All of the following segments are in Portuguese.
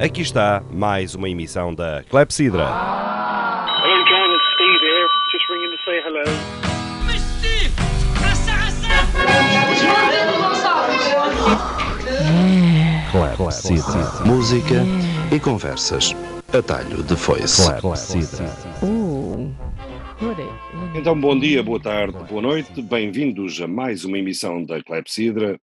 Aqui está mais uma emissão da Clepsidra. Hello, John. It's Steve here. Just ringing to say hello. Clepsidra. Música e conversas. Atalho de foice. Clepsidra. Uh. Então, bom dia, boa tarde, boa noite, bem-vindos a mais uma emissão da Clepsidra,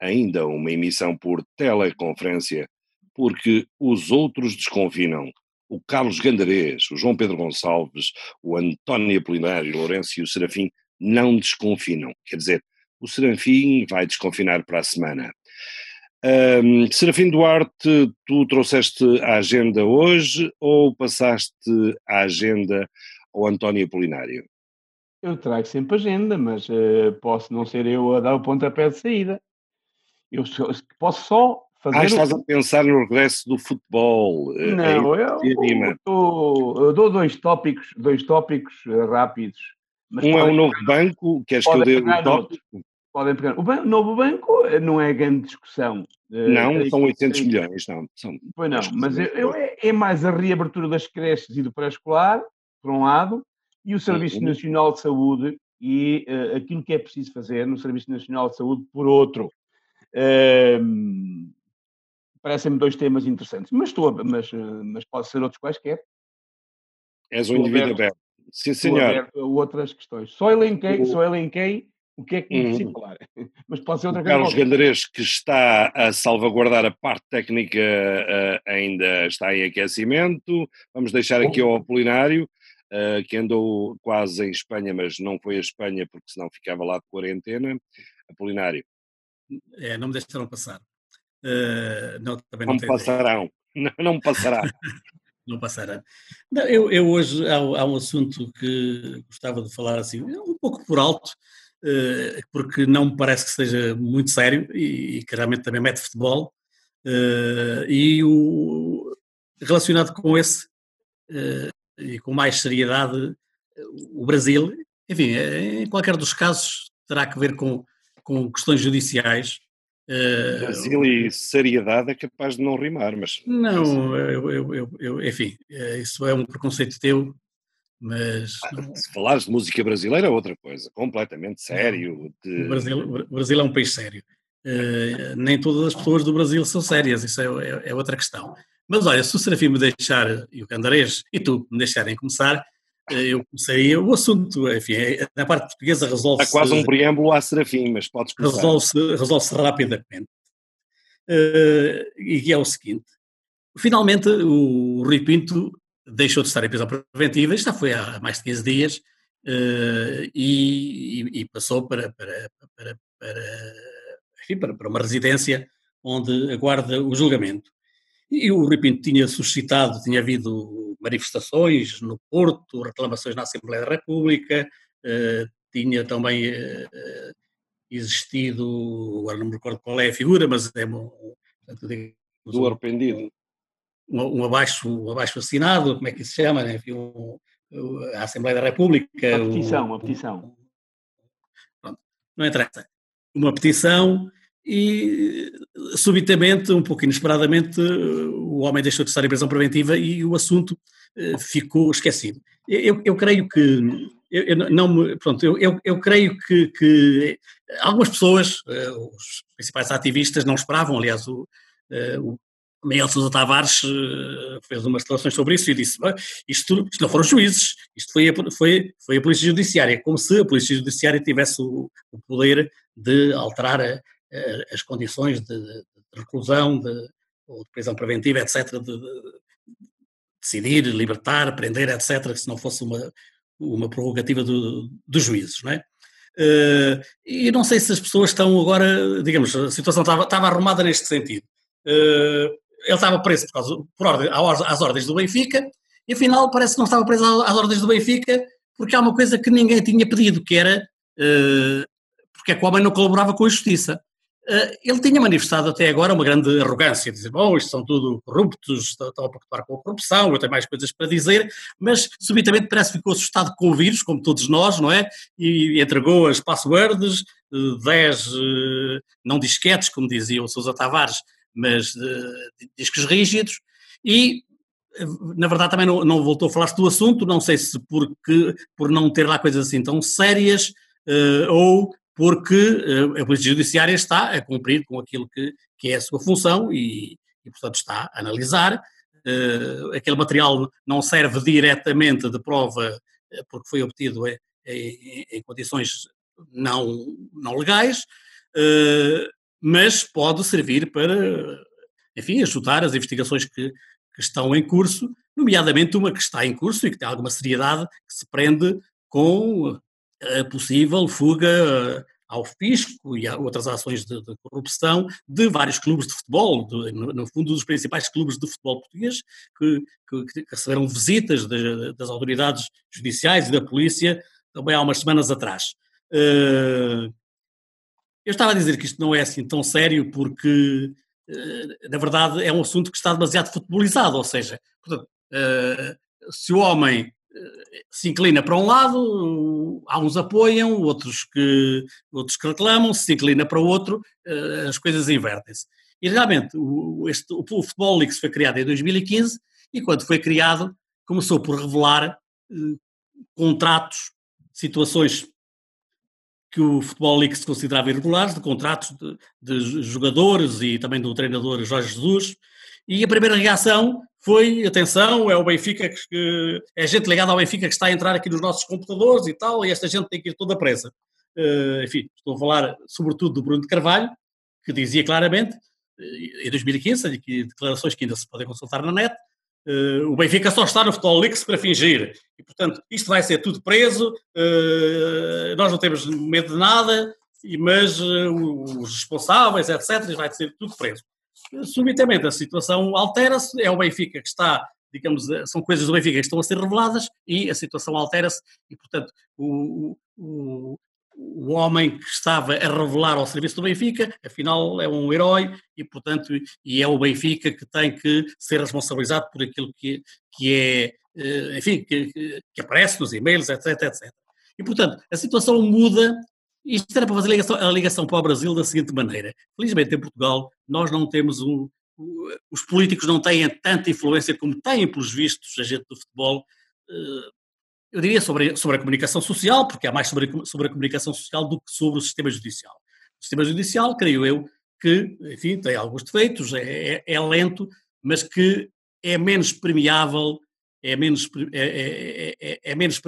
ainda uma emissão por teleconferência, porque os outros desconfinam. O Carlos Gandarês, o João Pedro Gonçalves, o António Apolinário, o Lourenço e o Serafim não desconfinam. Quer dizer, o Serafim vai desconfinar para a semana. Ahm, Serafim Duarte, tu trouxeste a agenda hoje ou passaste a agenda ao António Apolinário? Eu trago sempre agenda, mas eh, posso não ser eu a dar o pontapé de saída. Eu posso só fazer. Ah, o- estás a pensar no regresso do futebol. eh, Não, é eu, eu- eu dou dois tópicos, dois tópicos eh, rápidos. Um é o novo banco, queres que eu dê o pegar tópico? podem pegar. O ban- novo banco eh, não é grande discussão. Não, creio são que- 800 creio que- milhões, não. São, Pois não, mas eu, é, é mais a reabertura das creches e do pré-escolar, por um lado, e o Serviço Uhum. Nacional de Saúde e eh, aquilo que é preciso fazer no Serviço Nacional de Saúde, por outro. Ehm, Parecem-me dois temas interessantes, mas, estou, mas, eh, mas pode ser outros quaisquer. És um indivíduo aberto. aberto. Sim, senhor. aberto a outras questões. Só elenquei, O- só elenquei o que é que Uhum. necessito falar. Mas pode ser outra O coisa. Carlos. Gandarês, que está a salvaguardar a parte técnica, eh, ainda está em aquecimento. Vamos deixar aqui ao Apolinário, eh, que andou quase em Espanha, mas não foi a Espanha, porque senão ficava lá de quarentena. Apolinário, É, não me deixaram passar. Eh, não, também não não passarão. Não, não passará. Não passará. Não, eu, eu hoje há, há um assunto que gostava de falar assim, um pouco por alto, eh, porque não me parece que seja muito sério e, e que realmente também mete futebol. eh, e o, relacionado com esse e com mais seriedade, o Brasil, enfim, em qualquer dos casos, terá que ver com, com questões judiciais. Eh, Brasil e seriedade é capaz de não rimar, mas não, eu, eu- eu- enfim, eh, isso é um preconceito teu, mas não, se falares de música brasileira é outra coisa, completamente sério. De... o, Brasil, o Brasil é um país sério. Eh, nem todas as pessoas do Brasil são sérias, isso é, é- é outra questão. Mas olha, se o Serafim me deixar, e o Candarês, e tu me deixarem começar, eu começaria o assunto, enfim, é- na parte portuguesa resolve-se Há quase um preâmbulo à Serafim, mas podes começar. resolve-se resolve rapidamente. Eh, e é o seguinte: finalmente o Rui Pinto deixou de estar em prisão preventiva, isto já foi há mais de 15 dias, e, e- e passou para, para, para, para, enfim, para, para uma residência onde aguarda o julgamento. E o Rui Pinto tinha suscitado, tinha havido manifestações no Porto, reclamações na Assembleia da República, eh, tinha também eh, eh, existido, agora não me recordo qual é a figura, mas é um, portanto, digamos, Do arrependido. um, um abaixo, um abaixo assinado, como é que isso se chama, né? Enfim, um, a Assembleia da República. Uma um- petição, uma petição. Pronto, não interessa. Uma petição e subitamente, um pouco inesperadamente, o homem deixou de estar em prisão preventiva e o assunto eh, ficou esquecido. Eu, eu creio que eu, eu não me, pronto, eu, eu, eu creio que, que algumas pessoas, eh, os principais ativistas, não esperavam, aliás, o, eh, o Miguel Sousa Tavares fez umas declarações sobre isso e disse, "Ah, isto, isto não foram juízes, isto foi a, foi, foi a Polícia Judiciária, como se a Polícia Judiciária tivesse o, o poder de alterar a- as condições de, de reclusão, de, ou de prisão preventiva, etc., de, de decidir, libertar, prender, etc., se não fosse uma, uma prerrogativa do, dos juízes, não é? Eh, e não sei se as pessoas estão agora, digamos, a situação estava, estava arrumada neste sentido. Eh, ele estava preso por, causa, por ordem, às, ordens do Benfica, e afinal parece que não estava preso às ordens do Benfica, porque há uma coisa que ninguém tinha pedido, que era eh, porque é que o homem não colaborava com a justiça. Eh, ele tinha manifestado até agora uma grande arrogância, dizer, bom, isto são tudo corruptos, estão a preocupar com a corrupção, eu tenho mais coisas para dizer, mas subitamente parece que ficou assustado com o vírus, como todos nós, não é? E entregou as passwords, eh, 10 eh, não disquetes, como dizia o Sousa Tavares, mas eh, discos rígidos, e na verdade também não, não voltou a falar do assunto, não sei se porque, por não ter lá coisas assim tão sérias ou porque uh, a Polícia Judiciária está a cumprir com aquilo que, que é a sua função e, e portanto, está a analisar. Uh, aquele material não serve diretamente de prova porque foi obtido em, em, em condições não, não legais, mas pode servir para, enfim, ajudar as investigações que, que estão em curso, nomeadamente uma que está em curso e que tem alguma seriedade, que se prende com a possível fuga eh, ao fisco e a outras ações de, de corrupção de vários clubes de futebol, de, no, no, fundo dos principais clubes de futebol português, que, que, que receberam visitas de, das autoridades judiciais e da polícia também há umas semanas atrás. Uh, eu estava a dizer que isto não é assim tão sério porque eh, na verdade, é um assunto que está demasiado futebolizado, ou seja, portanto, eh, se o homem eh, se inclina para um lado, há uns apoiam, outros que, outros que reclamam, se inclina para o outro, as coisas invertem-se. E realmente, o, este, o Futebol League foi criado em 2015 e quando foi criado começou por revelar contratos, situações que o Futebol League se considerava irregulares, de contratos de, de, jogadores e também do treinador Jorge Jesus, e a primeira reação foi, atenção, é o Benfica, que, é gente ligada ao Benfica que está a entrar aqui nos nossos computadores e tal, e esta gente tem que ir toda presa. Uh, enfim, estou a falar sobretudo do Bruno de Carvalho, que dizia claramente, eh, em 2015, aqui declarações que ainda se podem consultar na net, Uh, o Benfica só está no Futebol Leaks para fingir. E, portanto, isto vai ser tudo preso, uh, nós não temos medo de nada, mas os responsáveis, etc., vai ser tudo preso. Subitamente a situação altera-se, é o Benfica que está, digamos, são coisas do Benfica que estão a ser reveladas e a situação altera-se e, portanto, o, o, o homem que estava a revelar ao serviço do Benfica, afinal é um herói e, portanto, e é o Benfica que tem que ser responsabilizado por aquilo que, que é, eh, enfim, que, que aparece nos e-mails, etc, etc. E, portanto, a situação muda. Isto era para fazer a ligação, a ligação para o Brasil da seguinte maneira. Felizmente, em Portugal, nós não temos um. Os políticos não têm tanta influência como têm, pelos vistos, a gente do futebol eh, eu diria sobre, sobre a comunicação social, porque é mais sobre, sobre a comunicação social do que sobre o sistema judicial. O sistema judicial, creio eu, que, enfim, tem alguns defeitos, é, é, é lento, mas que é menos premiável, é menos, é, é, é, menos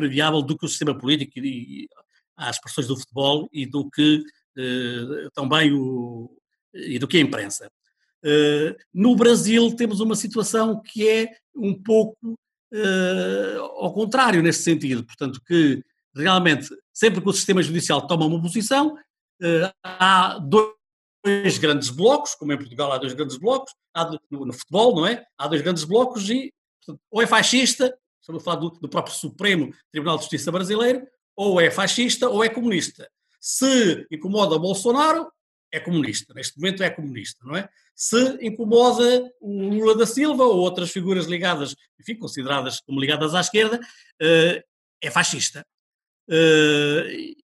do que o sistema político e, as expressões do futebol e do que eh, também o, e do que a imprensa. Uh, no Brasil temos uma situação que é um pouco uh, ao contrário nesse sentido, portanto que realmente sempre que o sistema judicial toma uma posição, há dois grandes blocos, como em Portugal há dois grandes blocos, no, no, futebol, não é? Há dois grandes blocos e portanto, ou é fascista, estamos a falar do, do próprio Supremo Tribunal de Justiça brasileiro, ou é fascista ou é comunista. Se incomoda Bolsonaro, é comunista. Neste momento é comunista, não é? Se incomoda o Lula da Silva ou outras figuras ligadas, enfim, consideradas como ligadas à esquerda, uh, é fascista. Uh, e,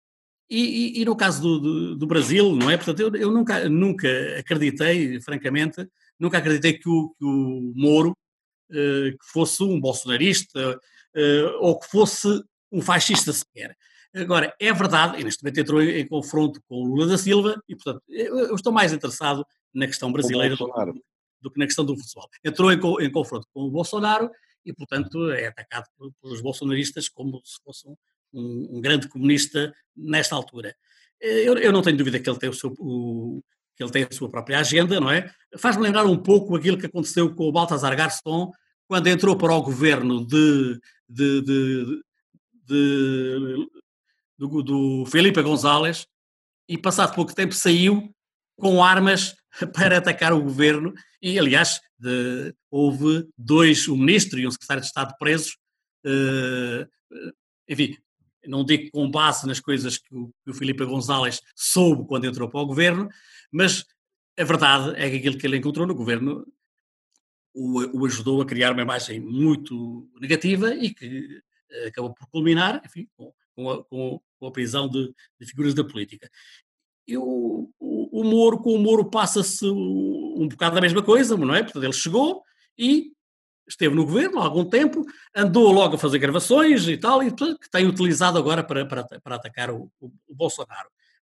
e, e, no caso do, do, do, Brasil, não é? Portanto, eu, eu, nunca, nunca acreditei, francamente, nunca acreditei que o, que o Moro uh, que fosse um bolsonarista ou que fosse um fascista sequer. Agora, é verdade, e neste momento entrou em, em confronto com o Lula da Silva, e portanto, eu, estou mais interessado na questão brasileira do, do, que na questão do futebol. Entrou em, em, confronto com o Bolsonaro e, portanto, é atacado pelos bolsonaristas como se fosse um, um, grande comunista nesta altura. Eu, eu, não tenho dúvida que ele tem o seu, o, que ele tem a sua própria agenda, não é? Faz-me lembrar um pouco aquilo que aconteceu com o Baltasar Garston quando entrou para o governo de, de, de, de do, do Felipe González e passado pouco tempo saiu com armas para atacar o governo. E, aliás, de, houve dois, um ministro e um secretário de Estado presos, uh, enfim, não digo com base nas coisas que o, que o Filipe González soube quando entrou para o governo, mas a verdade é que aquilo que ele encontrou no governo o, o ajudou a criar uma imagem muito negativa e que uh, acabou por culminar, enfim, com, com, a, com, com a prisão de, de, figuras da política. E o, o, Moro, com o Moro passa-se um bocado da mesma coisa, não é? Portanto, ele chegou e esteve no governo há algum tempo, andou logo a fazer gravações e tal, e que tem utilizado agora para, para, para atacar o, o, o Bolsonaro.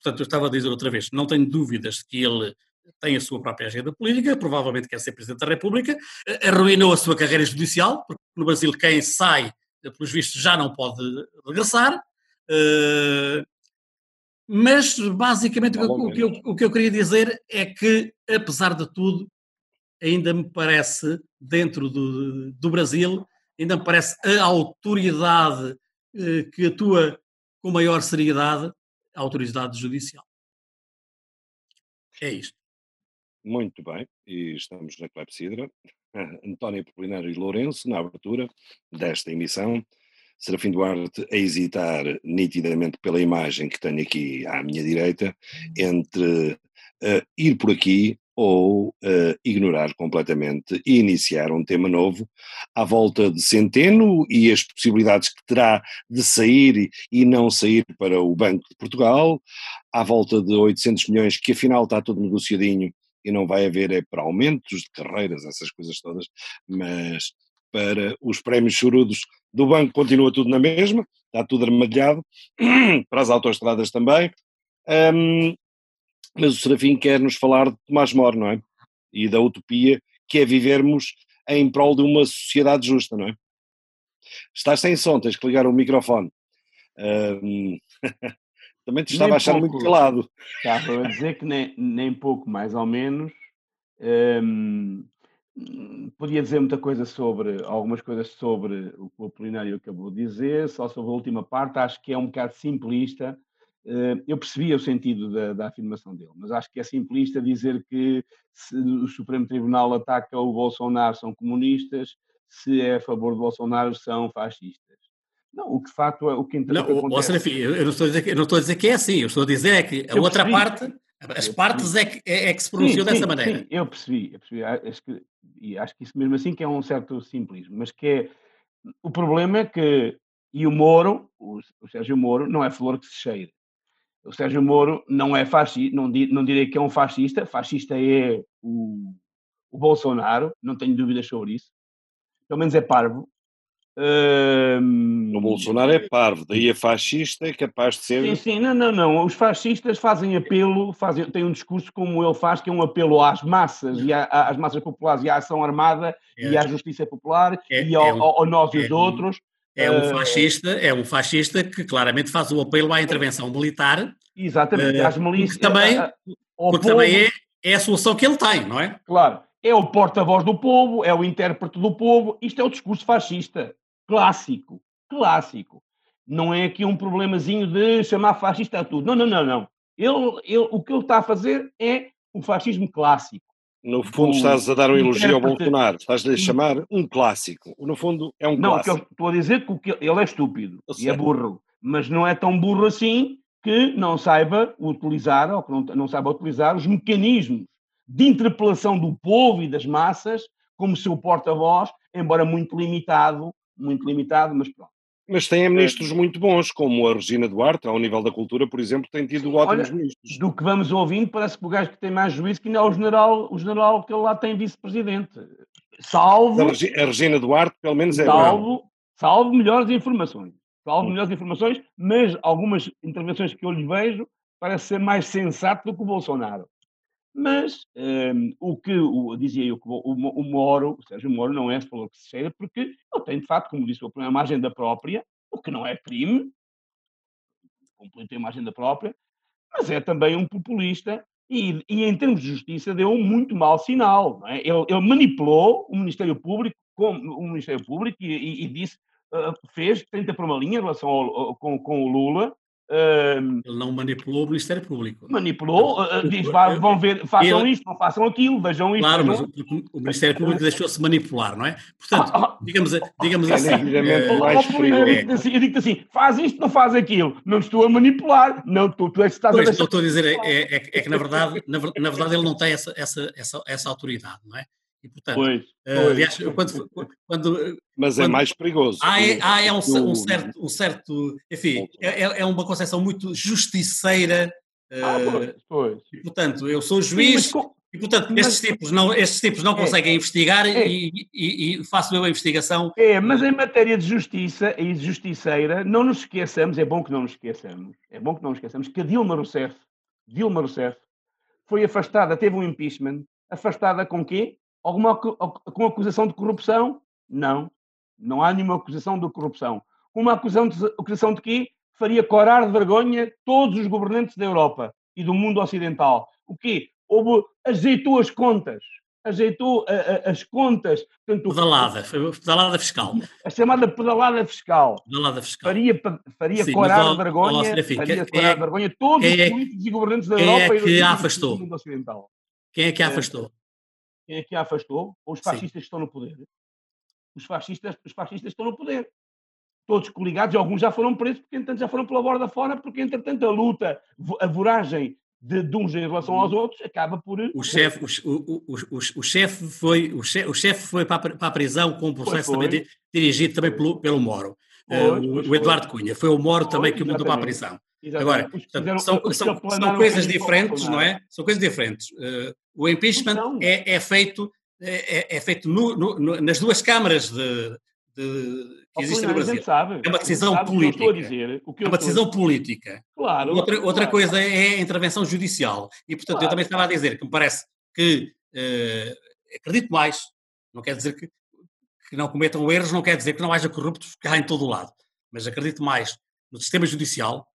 Portanto, eu estava a dizer outra vez, não tenho dúvidas de que ele tem a sua própria agenda política, provavelmente quer ser Presidente da República, arruinou a sua carreira judicial, porque no Brasil quem sai, pelos vistos, já não pode regressar. Eh, mas, basicamente, o que, eu, o que eu queria dizer é que, apesar de tudo, ainda me parece, dentro do, do Brasil, ainda me parece a autoridade que atua com maior seriedade, a autoridade judicial. É isto. Muito bem, e estamos na Clepsidra. António Apolinário e Lourenço, na abertura desta emissão. Serafim Duarte a hesitar nitidamente pela imagem que tenho aqui à minha direita, entre uh, ir por aqui ou uh, ignorar completamente e iniciar um tema novo à volta de Centeno e as possibilidades que terá de sair e, não sair para o Banco de Portugal, à volta de 800 milhões que afinal está tudo negociadinho e não vai haver é para aumentos de carreiras, essas coisas todas, mas para os prémios chorudos do banco continua tudo na mesma, está tudo armadilhado, para as autoestradas também. Um, mas o Serafim quer nos falar de Tomás Moro, não é? E da utopia que é vivermos em prol de uma sociedade justa, não é? Estás sem som, tens que ligar o microfone. Um, também te estava a achar muito calado. Estava a dizer que nem, nem pouco, mais ou menos. Um, podia dizer muita coisa sobre, algumas coisas sobre o que o Apolinário acabou de dizer, só sobre a última parte, acho que é um bocado simplista eh, eu percebia o sentido da, da, afirmação dele, mas acho que é simplista dizer que se o Supremo Tribunal ataca o Bolsonaro são comunistas, se é a favor do Bolsonaro são fascistas. Não, o que de facto é o que não, acontece... Enfim, eu, não estou a dizer que, não estou a dizer que é assim, eu estou a dizer é que a eu outra percebi. parte, as partes é que, é, é que se pronunciou sim, dessa sim, maneira. Sim, eu percebi, eu percebi acho que, e acho que isso mesmo assim que é um certo simplismo, mas que é, o problema é que, e o Moro, o, o Sérgio Moro, não é flor que se cheire o Sérgio Moro não é fascista, não, não direi que é um fascista, fascista é o, o Bolsonaro, não tenho dúvidas sobre isso. Pelo menos é parvo. Um... O Bolsonaro é parvo, daí a fascista é capaz de ser. Sim, sim, não, não, não. Os fascistas fazem apelo, fazem, têm um discurso como ele faz, que é um apelo às massas, e à, às massas populares, e à ação armada, é. e à justiça popular, é, e ao, é um, ao, nós e os outros. É um fascista, é um fascista que claramente faz o apelo à intervenção militar. Exatamente, às milícias. Porque também, porque também é, é a solução que ele tem, não é? Claro. É o porta-voz do povo, é o intérprete do povo. Isto é o discurso fascista. Clássico. Clássico. Não é aqui um problemazinho de chamar fascista a tudo. Não, não, não, não. Ele, ele, o que ele está a fazer é o fascismo clássico. No fundo, estás a dar um elogio ao Bolsonaro, estás-lhe a chamar um clássico. No fundo, é um não, clássico. Não, estou a dizer que ele é estúpido e é burro, mas não é tão burro assim que não saiba utilizar ou que não, não saiba utilizar os mecanismos de interpelação do povo e das massas como seu porta-voz, embora muito limitado, muito limitado, mas pronto. Mas tem ministros muito bons, como a Regina Duarte, ao nível da cultura, por exemplo, tem tido ótimos Olha, ministros. Do que vamos ouvindo, parece que o gajo que tem mais juízo que ainda é o general, o general que ele lá tem vice-presidente. Salvo. A Regina Duarte, pelo menos, é. Salvo, salvo melhores informações. Salvo hum. melhores informações, mas algumas intervenções que eu lhe vejo parece ser mais sensato do que o Bolsonaro. Mas um, o que o, dizia eu, o, o, o Moro, o Sérgio Moro, não é falou que se cheira, porque ele tem, de facto, como disse, uma agenda própria, o que não é crime, tem uma agenda própria, mas é também um populista e, e em termos de justiça deu um muito mau sinal. É? Ele, ele, manipulou o Ministério Público, com, o Ministério Público e, e, e disse, uh, fez, tenta por uma linha em relação ao, com, com o Lula, ele não manipulou o Ministério Público. Manipulou, uh, diz, vá, vão ver, façam ele... isto, não façam aquilo, vejam isto. Claro, mas o, o, Ministério Público deixou-se manipular, não é? Portanto, ah, ah. digamos, digamos é, assim. É, mais eu digo-te assim, assim, faz isto, não faz aquilo. Não estou a manipular, não, tu, tu é que estás pois, a deixar... estou a dizer é, é, é, que, na verdade, na, na verdade, ele não tem essa, essa, essa, essa autoridade, não é? E, portanto, pois, pois. Uh, aliás, quando, quando, Mas é quando, é mais perigoso. Há, é, há é um, um, certo, um certo. Enfim, é, é, é uma concepção muito justiceira. Uh, ah, pois, pois. E, portanto, eu sou juiz, Sim, E, portanto, Mas- estes tipos não, estes tipos não É. conseguem investigar É. e, e, e faço eu a investigação. É, mas em matéria de justiça e justiceira, não nos esqueçamos, é bom que não nos esqueçamos, é bom que não nos esqueçamos que a Dilma Rousseff, Dilma Rousseff, foi afastada, teve um impeachment, afastada com quê? Alguma com acusação de corrupção? Não, não há nenhuma acusação de corrupção. Uma acusação de, acusação de quê? Faria corar de vergonha todos os governantes da Europa e do mundo ocidental. O quê? Houve, ajeitou as contas, ajeitou a- a- as contas, portanto, Pedalada, pedalada fiscal. a chamada pedalada fiscal. Pedalada fiscal. Faria, faria Sim, corar mas, de vergonha, ó, faria quem- corar de é- vergonha todos os é- políticos e governantes da quem é Europa e do mundo ocidental. Quem é que a É. afastou? Quem é que a afastou? Os Sim. fascistas que estão no poder. Os fascistas, os fascistas estão no poder. Todos coligados, alguns já foram presos, porque entretanto já foram pela borda fora, porque entretanto a luta, a voragem de, de uns em relação aos outros acaba por. O chefe, o, o, o, o, chefe foi, o chefe, o chefe foi para para a prisão com um processo foi. também di- dirigido também pelo, pelo Moro. Foi, Eh, o. Eduardo Cunha. Foi o Moro também que o mandou para a prisão. Exatamente. Agora, Os fizeram- são, os são, aplanaram são coisas diferentes, não é? São coisas diferentes. Eh, o impeachment Não. é, é feito, é, é- é feito no- no- nas duas câmaras de, de- que existem no Brasil. sabe, É uma decisão sabe o que eu estou a política. dizer, o que É eu uma estou decisão dizer. política. Claro. Outra, outra claro. coisa é a intervenção judicial. E, portanto, eu Claro. também estava a dizer que me parece que eh, acredito mais, não quer dizer que, que não cometam erros, não quer dizer que não haja corruptos que há em todo o lado, mas acredito mais no sistema judicial,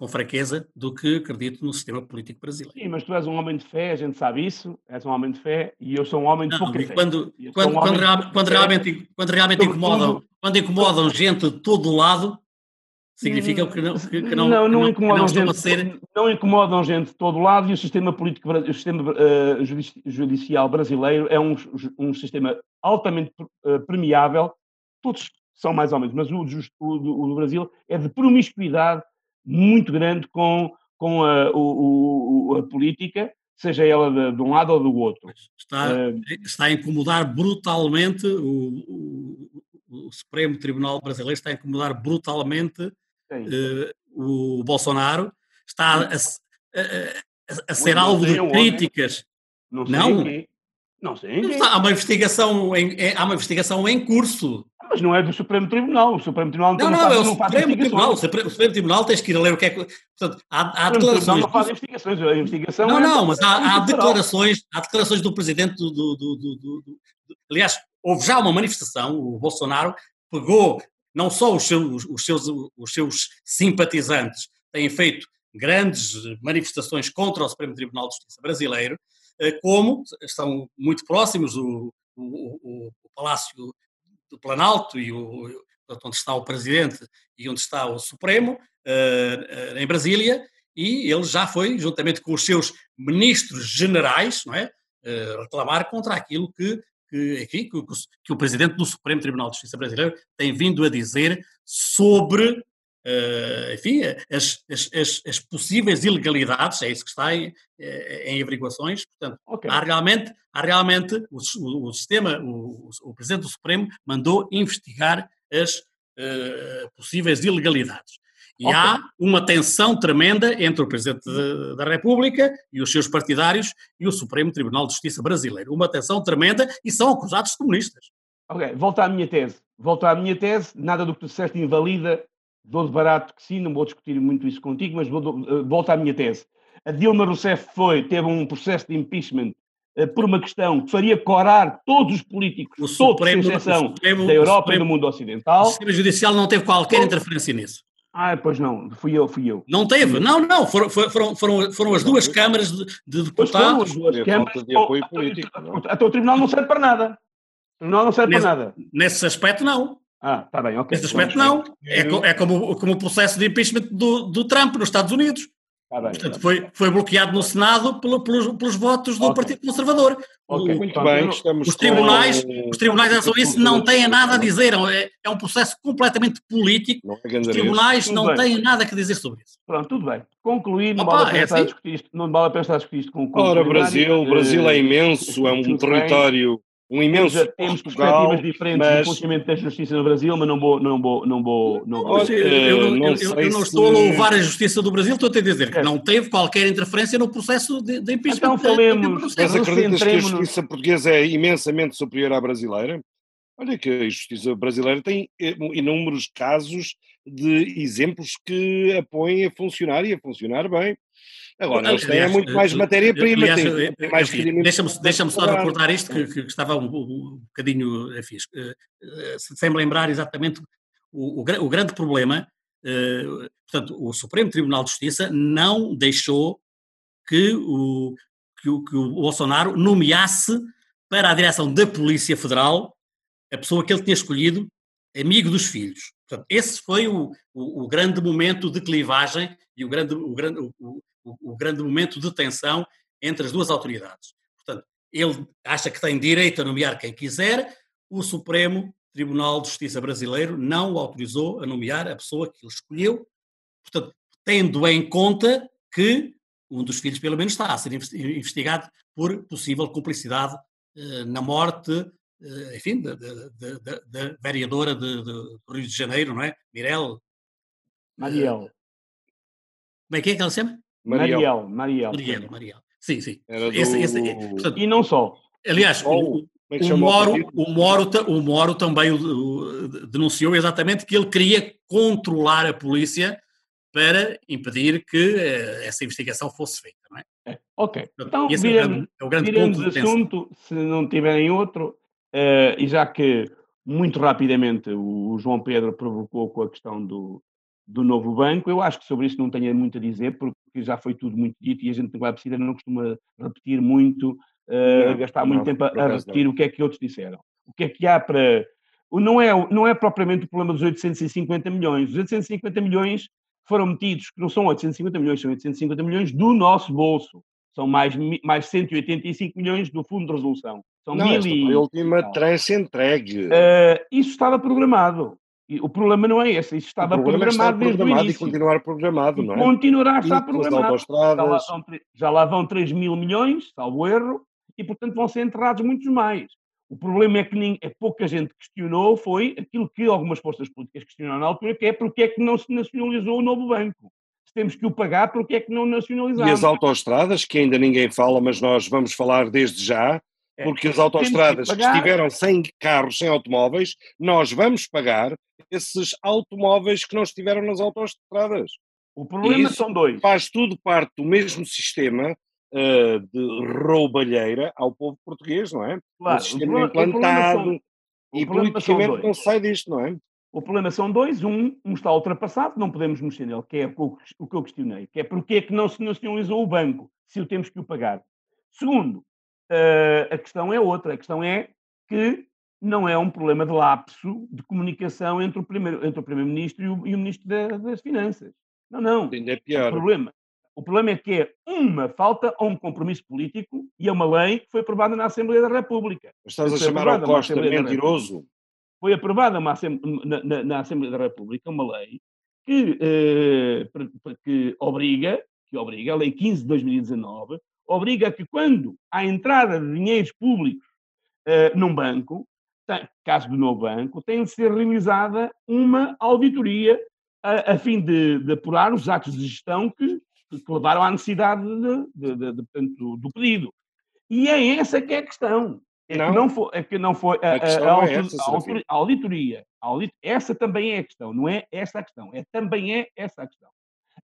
com franqueza, do que acredito no sistema político brasileiro. Sim, mas tu és um homem de fé, a gente sabe isso, és um homem de fé e eu sou um homem de Não, pouca fé. quando, quando, um quando, real- quando realmente, quando realmente incomodam, quando incomodam gente de todo lado, significa que não, que, não, não, que não que incomodam não gente, ser não incomodam gente de todo lado e o sistema político, o sistema judici- judicial brasileiro é um, um sistema altamente eh, permeável, todos são mais ou menos, mas o, o o do Brasil é de promiscuidade muito grande com, com a, o- o- a política, seja ela de, de um lado ou do outro. Está, Eh, está a incomodar brutalmente o, o- o Supremo Tribunal Brasileiro está a incomodar brutalmente sim. eh, o Bolsonaro está a, a- a- a ser alvo de críticas. não sei não? Não sei. Há uma investigação em, é- há uma investigação em curso. Mas não é do Supremo Tribunal. O Supremo Tribunal Não, não, não, faz, é o não Supremo. Tribunal. O Supremo, Tribunal tens que ir a ler o que é que. Portanto, há, há declarações. não faz investigações. A investigação Não, é não, mas há, há declarações, há declarações do presidente do, do- do- do- Aliás, houve já uma manifestação, o Bolsonaro pegou não só os seus, os seus, os seus simpatizantes têm feito grandes manifestações contra o Supremo Tribunal de Justiça brasileiro, eh, como estão muito próximos o, o- o- o Palácio do Planalto e o, onde está o Presidente e onde está o Supremo, eh, eh, em Brasília, e ele já foi, juntamente com os seus ministros generais, não é, eh, reclamar contra aquilo que, que, enfim, que, que o Presidente do Supremo Tribunal de Justiça brasileiro tem vindo a dizer sobre, eh, enfim, as, as, as, as possíveis ilegalidades, é isso que está em, eh, em averiguações, portanto, Ok. Há realmente, há realmente o, o- o sistema, o, o Presidente do Supremo mandou investigar as eh, possíveis ilegalidades. E Ok. há uma tensão tremenda entre o Presidente da- da República e os seus partidários e o Supremo Tribunal de Justiça brasileiro. Uma tensão tremenda e são acusados de comunistas. Ok, volto à minha tese. Volto à minha tese. Nada do que tu disseste invalida. Dou de barato que sim, não vou discutir muito isso contigo, mas vou, eh, volto à minha tese. A Dilma Rousseff foi, teve um processo de impeachment eh, por uma questão que faria corar todos os políticos, O todos, Supremo, sem exceção, o Supremo, da o Europa e Supremo- do mundo o ocidental. sistema judicial não teve qualquer interferência nisso. Ah, pois não, fui eu, fui eu. Não teve, não, não, foram, foram, foram, foram as duas câmaras de, de Pois foram deputados as duas câmaras. de apoio político? Até o tribunal não serve para nada. O tribunal não serve Nesse- para nada. Nesse aspecto, não. Ah, está bem, ok. Nesse aspecto, não. É, é como, como o processo de impeachment do, do Trump nos Estados Unidos. Está bem. Portanto, foi, foi bloqueado no Senado pelo- pelos, pelos votos do Ok. Partido Conservador. Ok. O- Muito bem, os tribunais, com- os tribunais em isso não têm nada a dizer. É, é um processo completamente político. Não é Os tribunais não têm nada a dizer sobre isso. Pronto, tudo bem. Concluir, não Opa, vale a pena é estar a assim? discutir isto, não vale a pena estar a discutir isto com, com Ora, o plenário. Brasil, Brasil é Eh, imenso, é um território um imenso Temos, temos Portugal, perspectivas diferentes mas- do funcionamento da justiça no Brasil, mas não vou, não vou, não vou, não vou. Eu, eu não- não eu- eu- não se- estou a louvar a justiça do Brasil, estou a dizer que É. não teve qualquer interferência no processo de, de impeachment. Então falemos- Mas acreditas que a justiça portuguesa é imensamente superior à brasileira? Olha que a justiça brasileira tem eh, inúmeros casos de exemplos que a põem a funcionar e a funcionar bem. Agora, eles têm muito mais matéria-prima, Deixa-me deixa só recordar isto, que, que estava um, um bocadinho, enfim, sem me lembrar exatamente o, o o grande problema. eh, portanto, o Supremo Tribunal de Justiça não deixou que o, que o, que o Bolsonaro nomeasse para a direção da Polícia Federal a pessoa que ele tinha escolhido, amigo dos filhos. Portanto, esse foi o, o, o grande momento de clivagem e o grande, o, o, o- grande momento de tensão entre as duas autoridades. Portanto, ele acha que tem direito a nomear quem quiser, o Supremo Tribunal de Justiça brasileiro não o autorizou a nomear a pessoa que ele escolheu, portanto, tendo em conta que um dos filhos, pelo menos, está a ser investi- investigado por possível cumplicidade eh, na morte, enfim, da, da- da- da- da vereadora de, de- do Rio de Janeiro, não é? Mirel. Mariel. Como é que é que ela se chama? Mariel, Mariel. Mariel. Mariel. Sim, sim. Do- Esse- esse- portanto, E não só. aliás, o, é o o Moro, o, Moro, o Moro também o- o- denunciou exatamente que ele queria controlar a polícia para impedir que eh, essa investigação fosse feita. Não é? Ok. Portanto, Então, esse é o grande, é o grande viremos assunto, se não tiverem outro, eh, e já que muito rapidamente o João Pedro provocou com a questão do, do novo banco, eu acho que sobre isso não tenho muito a dizer, porque já foi tudo muito dito e a gente vai precisar, não costuma repetir muito, eh, Não, gastar não, muito tempo a, repetir o que é que outros disseram. O que é que há para. Não é, não é propriamente o problema dos 850 milhões. Os 850 milhões foram metidos, que não são 850 milhões, são 850 milhões do nosso bolso. São mais, mais 185 milhões do Fundo de Resolução. São Não, mil e... foi a última tranche entregue. Eh, isso estava programado. O problema não é esse, isso estava é programado desde o programado e início. continuar programado, não é? continuará a estar programado. Já lá, vão, já lá vão 3 mil milhões, salvo erro, e portanto vão ser enterrados muitos mais. O problema é que nem, é pouca gente questionou foi aquilo que algumas forças políticas questionaram na altura, que é porque é que não se nacionalizou o novo banco. Se temos que o pagar, porque é que não E nacionalizamos? as autoestradas, que ainda ninguém fala, mas nós vamos falar desde já, É, porque as temos que autoestradas que pagar. estiveram sem carros, sem automóveis, nós vamos pagar esses automóveis que não estiveram nas autoestradas. O problema são dois. Faz tudo parte do mesmo sistema eh, de roubalheira ao povo português, não é? Claro, um o sistema o problema implantado e o problema são politicamente dois. não sai disto, não é? O problema são dois. Um, um está ultrapassado, não podemos mexer nele, que é o que eu- o que eu questionei, que é porque é que não se nacionalizou o banco, se o temos que o pagar. Segundo, eh, a questão é outra. A questão é que não é um problema de lapso de comunicação entre o primeiro- o Primeiro-Ministro e o, e o Ministro da- das Finanças. Não, não. Ainda é O pior. problema, o problema é que é uma falta a um compromisso político e a uma lei que foi aprovada na Assembleia da República. Estás a chamar ao Costa mentiroso? Foi aprovada na, na- na Assembleia da República uma lei que, eh, que obriga, que obriga, a Lei 15 de 2019, obriga que quando há entrada de dinheiros públicos eh, num banco, caso do novo banco, tem de ser realizada uma auditoria a, a fim de, de apurar os atos de gestão que, que levaram à necessidade de- de- do pedido. E é essa que é a questão. É Não. que não foi, é que não foi a, A é a a auditoria. a audit- essa também é a questão, não é essa a questão, é também é essa a questão.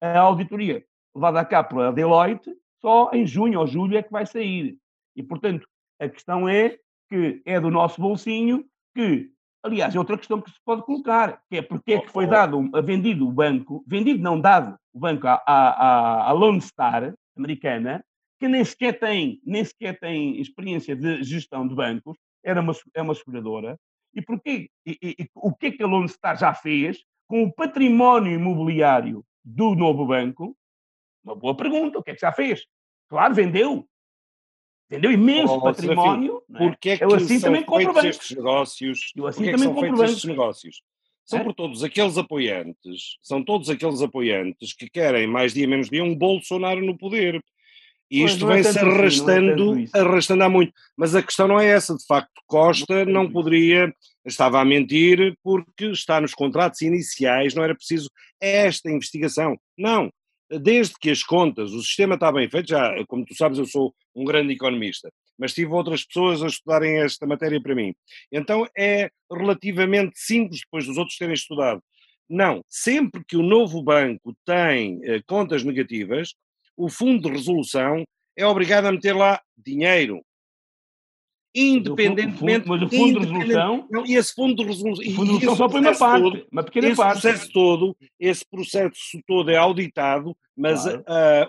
A auditoria levada a cabo pela Deloitte, só em junho ou julho é que vai sair. E, portanto, a questão é que é do nosso bolsinho que, aliás, é outra questão que se pode colocar, que é porque é que foi dado, um- vendido o banco, vendido não dado o banco à, à- à Lone Star americana, que nem sequer tem, nem sequer tem experiência de gestão de bancos, era uma, é uma seguradora, e, porquê, e, e- o que é que a Lone Star já fez com o património imobiliário do novo banco? Uma boa pergunta, o que é que já fez? Claro, vendeu. Vendeu imenso Oh, património. não é? Porquê é que Eu assim são também compro feitos banco. estes negócios? Eu assim é que também são compro feitos banco. estes negócios? São É? por todos aqueles apoiantes, são todos aqueles apoiantes que querem mais dia menos dia um Bolsonaro no poder. E isto é vem-se é arrastando, isso. arrastando há muito. Mas a questão não é essa. De facto, Costa não poderia, estava a mentir porque está nos contratos iniciais, não era preciso esta investigação. Não. Desde que as contas, o sistema está bem feito, já, como tu sabes, eu sou um grande economista, mas tive outras pessoas a estudarem esta matéria para mim. Então é relativamente simples depois dos outros terem estudado. Não, sempre que o novo banco tem eh, contas negativas, o fundo de resolução é obrigado a meter lá dinheiro. Independentemente. Mas o fundo de resolução, Não, e esse fundo de resolução. o fundo de resolução só põe uma parte, uma pequena esse parte. processo todo, esse processo todo é auditado, mas Claro. a-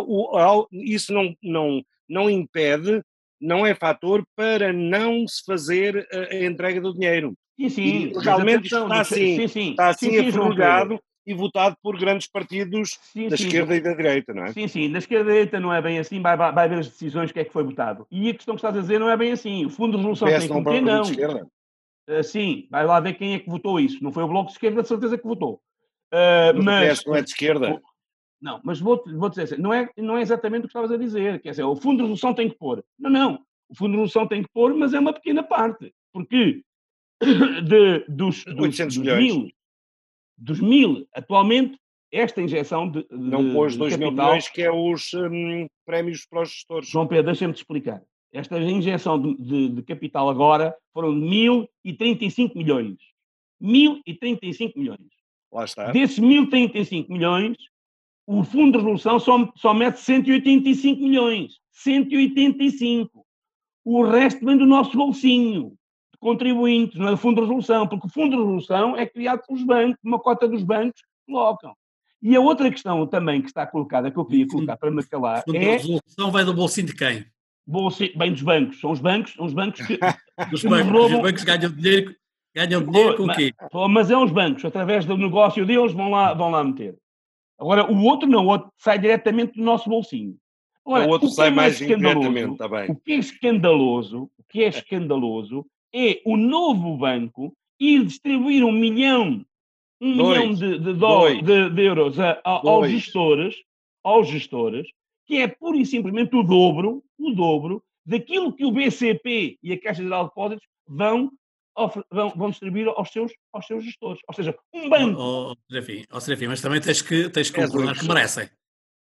o- a- isso não, não, não impede, não é fator para não se fazer a, entrega do dinheiro. Sim, sim. E atenção, está assim, sim, sim, Está assim sim, sim, e votado por grandes partidos Sim, da sim, esquerda e da direita, não é? Sim, sim, na esquerda e direita não é bem assim, vai, vai, vai ver as decisões, que é que foi votado. E a questão que estás a dizer não é bem assim. O Fundo de Resolução tem que não não. esquerda. Ah, sim, vai lá ver quem é que votou isso. Não foi o Bloco de Esquerda, de certeza que votou. Mas o mas, PS não é de esquerda. não, mas vou, vou dizer assim, não é, não é exatamente o que estavas a dizer. Quer dizer, o Fundo de Resolução tem que pôr. Não, não. O Fundo de Resolução tem que pôr, mas é uma pequena parte. Porque de, dos, dos, 800 dos milhões. mil, dos mil, atualmente, esta injeção de, de, Não pôs de 2 mil capital- milhões, que é os hum, prémios para os gestores. João Pedro, deixa-me te explicar. Esta injeção de, de- de capital agora foram de 1.035 milhões. 1.035 milhões. Lá está. Desses 1.035 milhões, o Fundo de Resolução só, só mete 185 milhões. 185. O resto vem do nosso bolsinho, contribuintes, não é do Fundo de Resolução, porque o Fundo de Resolução é criado pelos bancos, uma cota dos bancos colocam. E a outra questão também que está colocada, que eu queria colocar para me calar, O fundo de é resolução vai do bolsinho de quem? bolsi- bem dos bancos. São os bancos, são os bancos que. Dos que bancos. roubam- Os bancos ganham dinheiro, ganham dinheiro com o quê? Pô, Mas é os bancos, através do negócio deles, vão lá, vão lá meter. Agora, o outro não, o outro sai diretamente do nosso bolsinho. Agora, o outro o que sai é mais escandaloso- indiretamente, está bem. O que é escandaloso, o que é escandaloso é o novo banco ir distribuir um milhão, um Dois. milhão de, de, de- de euros a- a- aos gestores, aos gestores, que é pura e simplesmente o dobro, o dobro daquilo que o BCP e a Caixa Geral de Depósitos vão, vão, vão distribuir aos seus, aos seus gestores. Ou seja, um banco. Ó ó, Serafim, Serafim, mas também tens que, tens que És concordar que merecem.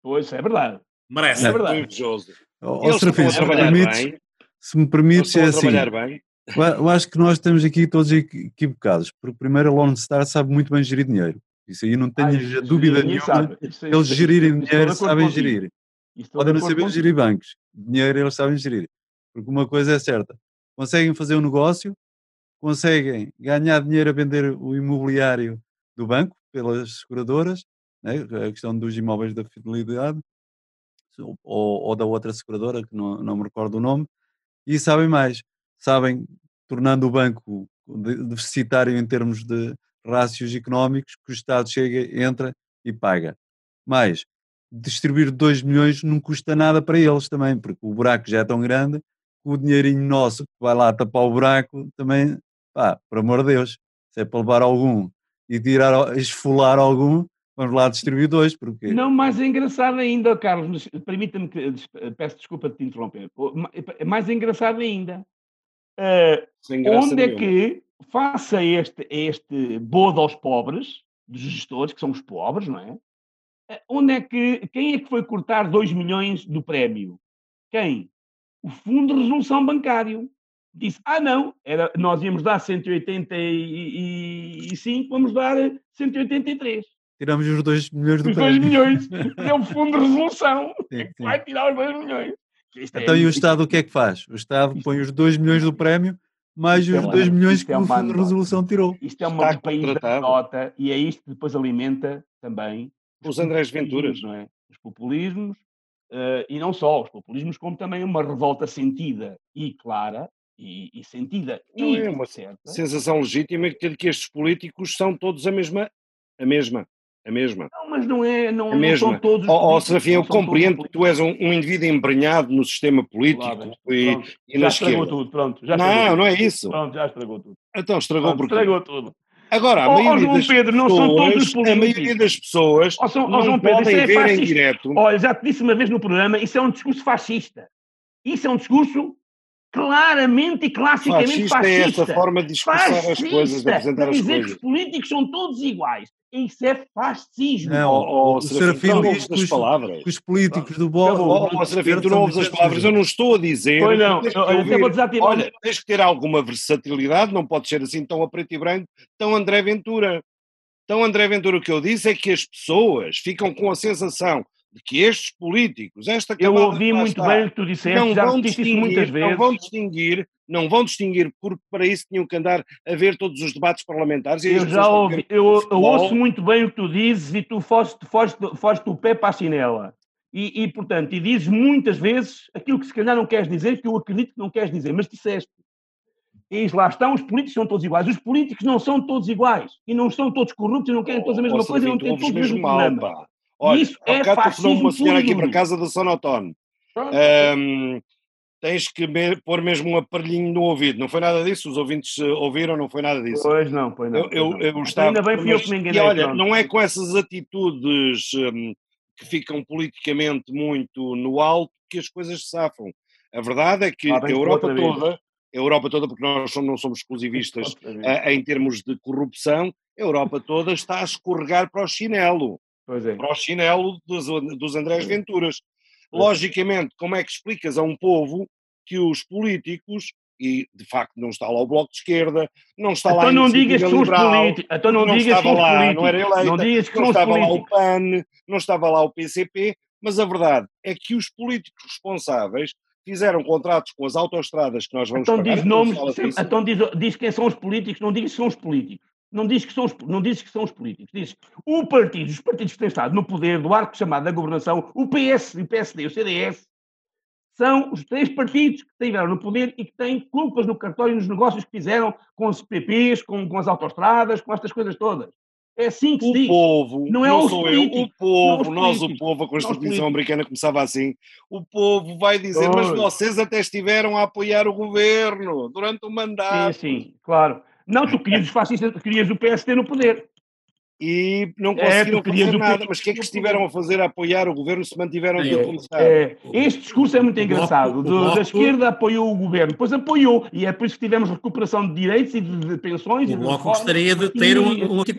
Pois, é verdade. Merecem. É verdade. Invejoso. Ó, Eles Serafim, se me permites, se me permites, é assim. trabalhar bem. Eu acho que nós estamos aqui todos equi- equivocados, porque primeiro a Lone Star sabe muito bem gerir dinheiro. Isso aí não Ah, tenhas isso- dúvida nenhuma. sabe. Eles gerirem dinheiro sabem gerir. Podem não saber gerir bancos. Dinheiro eles sabem gerir. Porque uma coisa é certa: conseguem fazer um negócio, conseguem ganhar dinheiro a vender o imobiliário do banco pelas seguradoras, né? a questão dos imóveis da fidelidade, ou, ou da outra seguradora, que não, não me recordo o nome, e sabem mais. Sabem, tornando o banco de- deficitário em termos de rácios económicos, que o Estado chega, entra e paga. Mas distribuir 2 milhões não custa nada para eles também, porque o buraco já é tão grande que o dinheirinho nosso que vai lá tapar o buraco também, pá, por amor de Deus, se é para levar algum e tirar, esfolar algum, vamos lá distribuir dois, porque Não, mais engraçado ainda, Carlos, permita-me que peço desculpa de te interromper. Ma- É mais engraçado ainda. Onde é nenhuma. que, faça este, este bodo aos pobres, dos gestores, que são os pobres, não é? Eh, Onde é que, quem é que foi cortar 2 milhões do prémio? Quem? O Fundo de Resolução Bancário. Disse, ah não, era, nós íamos dar 185, vamos dar 183. tiramos os 2 milhões do Os 2 prémio. milhões. É o Fundo de Resolução. Sim, É que sim. vai tirar os 2 milhões. Isto é- Então e o Estado o que é que faz? O Estado põe os 2 milhões do prémio mais é os uma- 2 milhões isto que é o Fundo de. Resolução tirou. Isto é uma nota e é isto que depois alimenta também Os Andrés populismos, Venturas. Não é? Os populismos, eh, e não só os populismos, como também uma revolta sentida e clara, e, e sentida Não e é uma certa. sensação legítima que, que estes políticos são todos a mesma, a mesma, a mesma. Não, mas não é, não, A não mesma. são todos. os Ó ó, políticos, Serafim, eu compreendo que tu és um, um indivíduo embrenhado no sistema político vem. e, Pronto, e já na estragou esquerda. tudo, pronto. Já estragou Não, tudo. não é isso. Pronto, já estragou tudo. Então estragou Pronto, porque estragou tudo. Agora, a Ó, ó, maioria João das Pedro, não são pessoas, todos a maioria políticos. das pessoas Ó, São- ó, não João Pedro, podem é ver em fascista. direto. Olha, já te disse uma vez no programa, isso é um discurso fascista. Isso é um discurso claramente e classicamente Fascista é fascista. essa forma de expressar as coisas, de Fascista. apresentar as Dizer que coisas. os políticos são todos iguais. Isso é fascismo. Não, Ó, ó, o Serafim, Serafim tu não diz ouves que as os- palavras. que os políticos do Ó, Bloco. ó, Serafim, tu não ouves as palavras, eu não estou a dizer. Pois não, tens que eu- eu até ouvir. vou desativar. Olha, tens que ter alguma versatilidade, não pode ser assim tão a preto e branco, tão André Ventura. Então, André Ventura, o que eu disse é que as pessoas ficam com a sensação de que estes políticos, esta Eu ouvi muito está, bem o que tu disseste, não já vão isso muitas distinguir, não vezes. vão distinguir, não vão distinguir, porque para isso tinham que andar a ver todos os debates parlamentares. E Eu já ouvi, eu, eu ouço muito bem o que tu dizes e tu foste, foste, foste o pé para a chinela. E, e, portanto, e dizes muitas vezes aquilo que se calhar não queres dizer, que eu acredito que não queres dizer, mas disseste. E lá estão, os políticos são todos iguais. Os políticos não são todos iguais. E não são todos corruptos e não querem todos a mesma Ó, coisa e não têm todos o mesmo mal, programa. pá. Olha, Isso é telefonou uma fascismo senhora aqui para casa do Sonotono. Pronto. Tens que pôr mesmo um aparelhinho no ouvido. Não foi nada disso? Os ouvintes eh, ouviram, não foi nada disso. Pois não, pois não. Eu, pois eu, eu estava. Ainda bem fui eu que me e olha, pronto. não é com essas atitudes hum, que ficam politicamente muito no alto que as coisas se safam. A verdade é que Lá a Europa toda, a Europa toda, porque nós não somos exclusivistas vez. eh, em termos de corrupção, a Europa toda está a escorregar para o chinelo é. para o chinelo dos, dos Andrés Sim. Venturas. Logicamente, como é que explicas a um povo que os políticos, e de facto não está lá o Bloco de Esquerda, não está lá Então a não digas Liberal, políticos. Então não, não digas estava lá, políticos. não era eleita, Não digas que não estava lá o políticos. PAN, não estava lá o PCP, mas a verdade é que os políticos responsáveis fizeram contratos com as autoestradas que nós vamos Então pagar. diz nomes, então diz, diz quem são os políticos, não diz que são os políticos. Não diz que são os, não diz que são os políticos. Diz o partido, os partidos que têm estado no poder do arco chamado da governação, o PS, o PSD, o CDS, são os três partidos que estiveram no poder e que têm culpas no cartório nos negócios que fizeram com os PPs, com, com as autoestradas, com estas coisas todas. É assim que se O diz. povo, Não não, é os sou eu, o políticos, povo, não os nós o povo, a não os Constituição. Americana começava assim, o povo vai dizer, mas Pois. vocês até estiveram a apoiar o governo durante o Sim, mandato sim, claro. Não, tu querias os fascistas, tu querias o PSD no poder. e não É, conseguiram querias fazer o nada, mas o que é que estiveram a fazer a apoiar o governo se mantiveram É, está? É, este discurso é muito Bloco- engraçado. Bloco- Da esquerda apoiou o governo, depois apoiou, e é por isso que tivemos recuperação de direitos e de, de pensões. O Bloco reformas. gostaria de ter E- um, um de-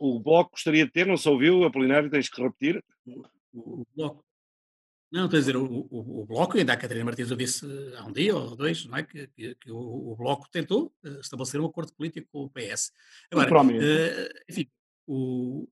O Bloco gostaria de ter, não se ouviu, Apolinário, tens que repetir. o, o Bloco. Não, estou a dizer, o, o, o Bloco, ainda a Catarina Martins eu disse há um dia ou dois, não é? Que, que, que o, o Bloco tentou eh, estabelecer um acordo político com o PS. Agora, eh, enfim, o,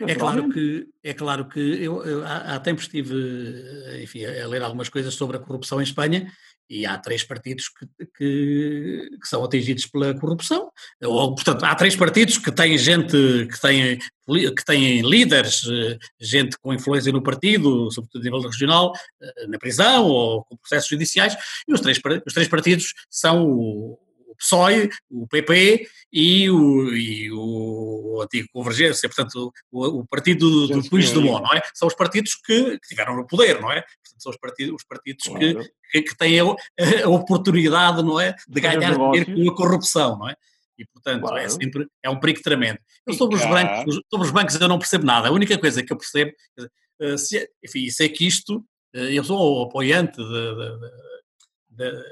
é claro que, é claro que eu, eu há, há tempos estive eh, enfim, a ler algumas coisas sobre a corrupção em Espanha e há três partidos que, que, que são atingidos pela corrupção. Ou, portanto, há três partidos que têm gente, que têm, que têm líderes, eh, gente com influência no partido, sobretudo a nível regional, eh, na prisão ou com processos judiciais, e os três, os três partidos são PSOE, o PP e o, e o antigo Convergência, portanto, o, o partido do, do Gente, Puigdemont, não é? São os partidos que, que tiveram no poder, não é? Portanto, são os partidos, os partidos que, Claro. que, que têm a, a oportunidade, não é? De ganhar dinheiro com a corrupção, não é? E, portanto, é Claro. sempre, é um perigo tremendo. Eu sobre os, bancos, sobre os bancos eu não percebo nada. A única coisa que eu percebo, eh, se, enfim, sei que isto, eh, eu sou o apoiante de- de- de-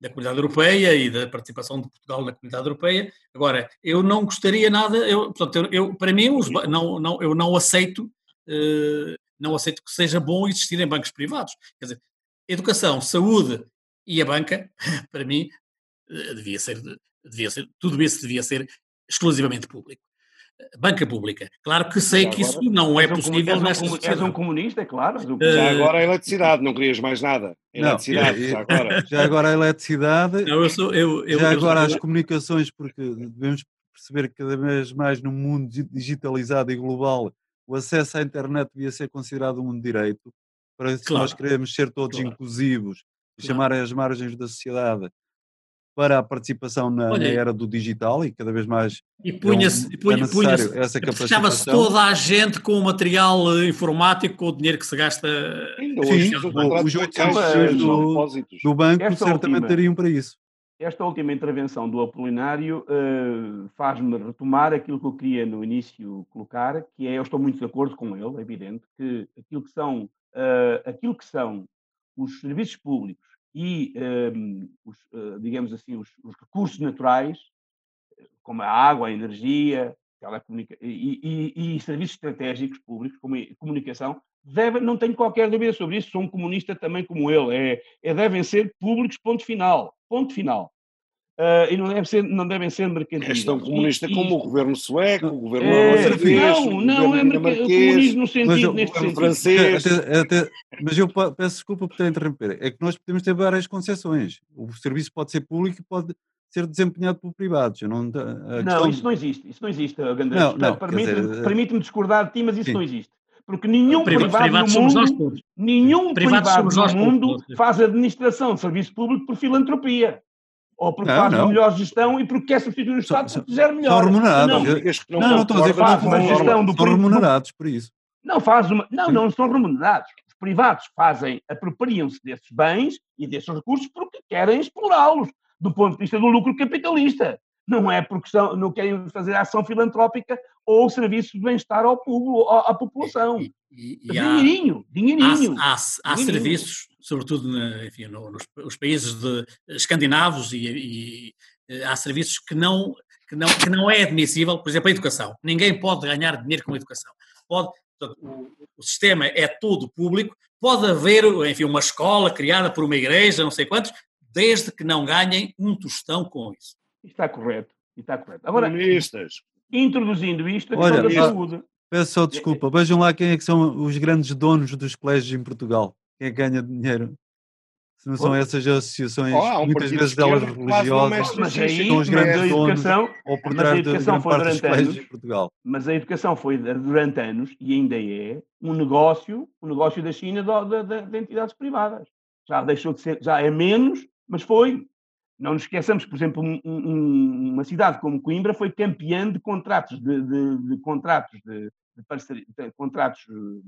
da- da comunidade europeia e da participação de Portugal na comunidade europeia. Agora, eu não gostaria nada, eu, portanto, eu, eu- para mim, os não, não, eu não aceito, eh, não aceito que seja bom existirem bancos privados. Quer dizer, educação, saúde e a banca, para mim, eh, devia ser, devia ser, tudo isso devia ser exclusivamente público. Banca pública. Claro que sei Já que isso agora- não é um possível um nesta comu- És um sociedade. comunista, é claro. Eh. Já agora a eletricidade, não querias mais nada. Não, Eletricidade, já agora. Já agora a eletricidade, Não, eu sou, eu, eu, já eu- agora as comunicações, porque devemos perceber que cada vez mais no mundo di- digitalizado e global o acesso à internet devia ser considerado um direito. Para se nós queremos ser todos Claro. inclusivos e Claro. chamar as margens da sociedade para a participação na, na Olha, era do digital e cada vez mais E punha-se, é e punha, necessário punha-se- essa fechava-se capacitação. toda a gente com o material eh, informático, com o dinheiro que se gasta. Ainda Sim, hoje, o- os contratos os bancários 800 são do- do banco Esta certamente última. teriam para isso. esta última intervenção do Apolinário uh, faz-me retomar aquilo que eu queria no início colocar, que é, eu estou muito de acordo com ele, é evidente, que aquilo que são, uh, aquilo que são os serviços públicos e, um, os, uh, digamos assim, os, os, recursos naturais, como a água, a energia, e, e, e serviços estratégicos públicos, como a comunicação, não tenho qualquer dúvida sobre isso, sou um comunista também como ele, é, é devem ser públicos, ponto final, ponto final. Uh, e não, deve ser, não devem ser mercantis. És tão comunista e, como e... o governo sueco, o governo é, Não, não, é comunismo no sentido, mas, neste sentido. francês. Até, até, mas eu peço desculpa por ter interromper. É que nós podemos ter várias concessões. O serviço pode ser público e pode ser desempenhado por privados. não, não isso não existe. Isso não existe, Gandrés. Não, não, Permite-me permite discordar de ti, mas isso sim. não existe. Porque nenhum privado, privado no mundo, nenhum privado no mundo faz administração de serviço público por filantropia. Ou porque não, faz não. melhor gestão e porque quer substituir o Estado se fizer melhor. São remunerados. Não, não, não, estou a dizer que faz uma gestão do São remunerados por isso. Não faz uma. Não, Sim. não são remunerados. Os privados fazem, apropriam-se desses bens e desses recursos porque querem explorá-los do ponto de vista do lucro capitalista não é porque são, não querem fazer ação filantrópica ou serviço de bem-estar ao público, à, população. E, e, e dinheirinho, há, dinheirinho. Há, há, há dinheirinho. serviços, sobretudo enfim, nos, nos, países de, escandinavos, e, e, há serviços que não, que, não, que não é admissível, por exemplo, a educação. Ninguém pode ganhar dinheiro com a educação. Pode, portanto, o, o sistema é todo público, pode haver, enfim, uma escola criada por uma igreja, não sei quantos, desde que não ganhem um tostão com isso. Está correto. Está correto. Agora, Comunistas. introduzindo isto, a questão Olha, da saúde. Peço só desculpa, vejam lá quem é que são os grandes donos dos colégios em Portugal. Quem é que ganha dinheiro? Se não são essas associações, oh, um muitas vezes delas religiosas, mas aí, são os grandes donos ou por trás de grande parte dos colégios em Portugal. Mas a educação foi durante anos, e ainda é, um negócio, um negócio da China de, de, de entidades privadas. Já deixou de ser, já é menos, mas foi. Não nos esqueçamos, por exemplo, um, um, uma cidade como Coimbra foi campeã de contratos de, de, de contratos de, de, parceria, de contratos uh,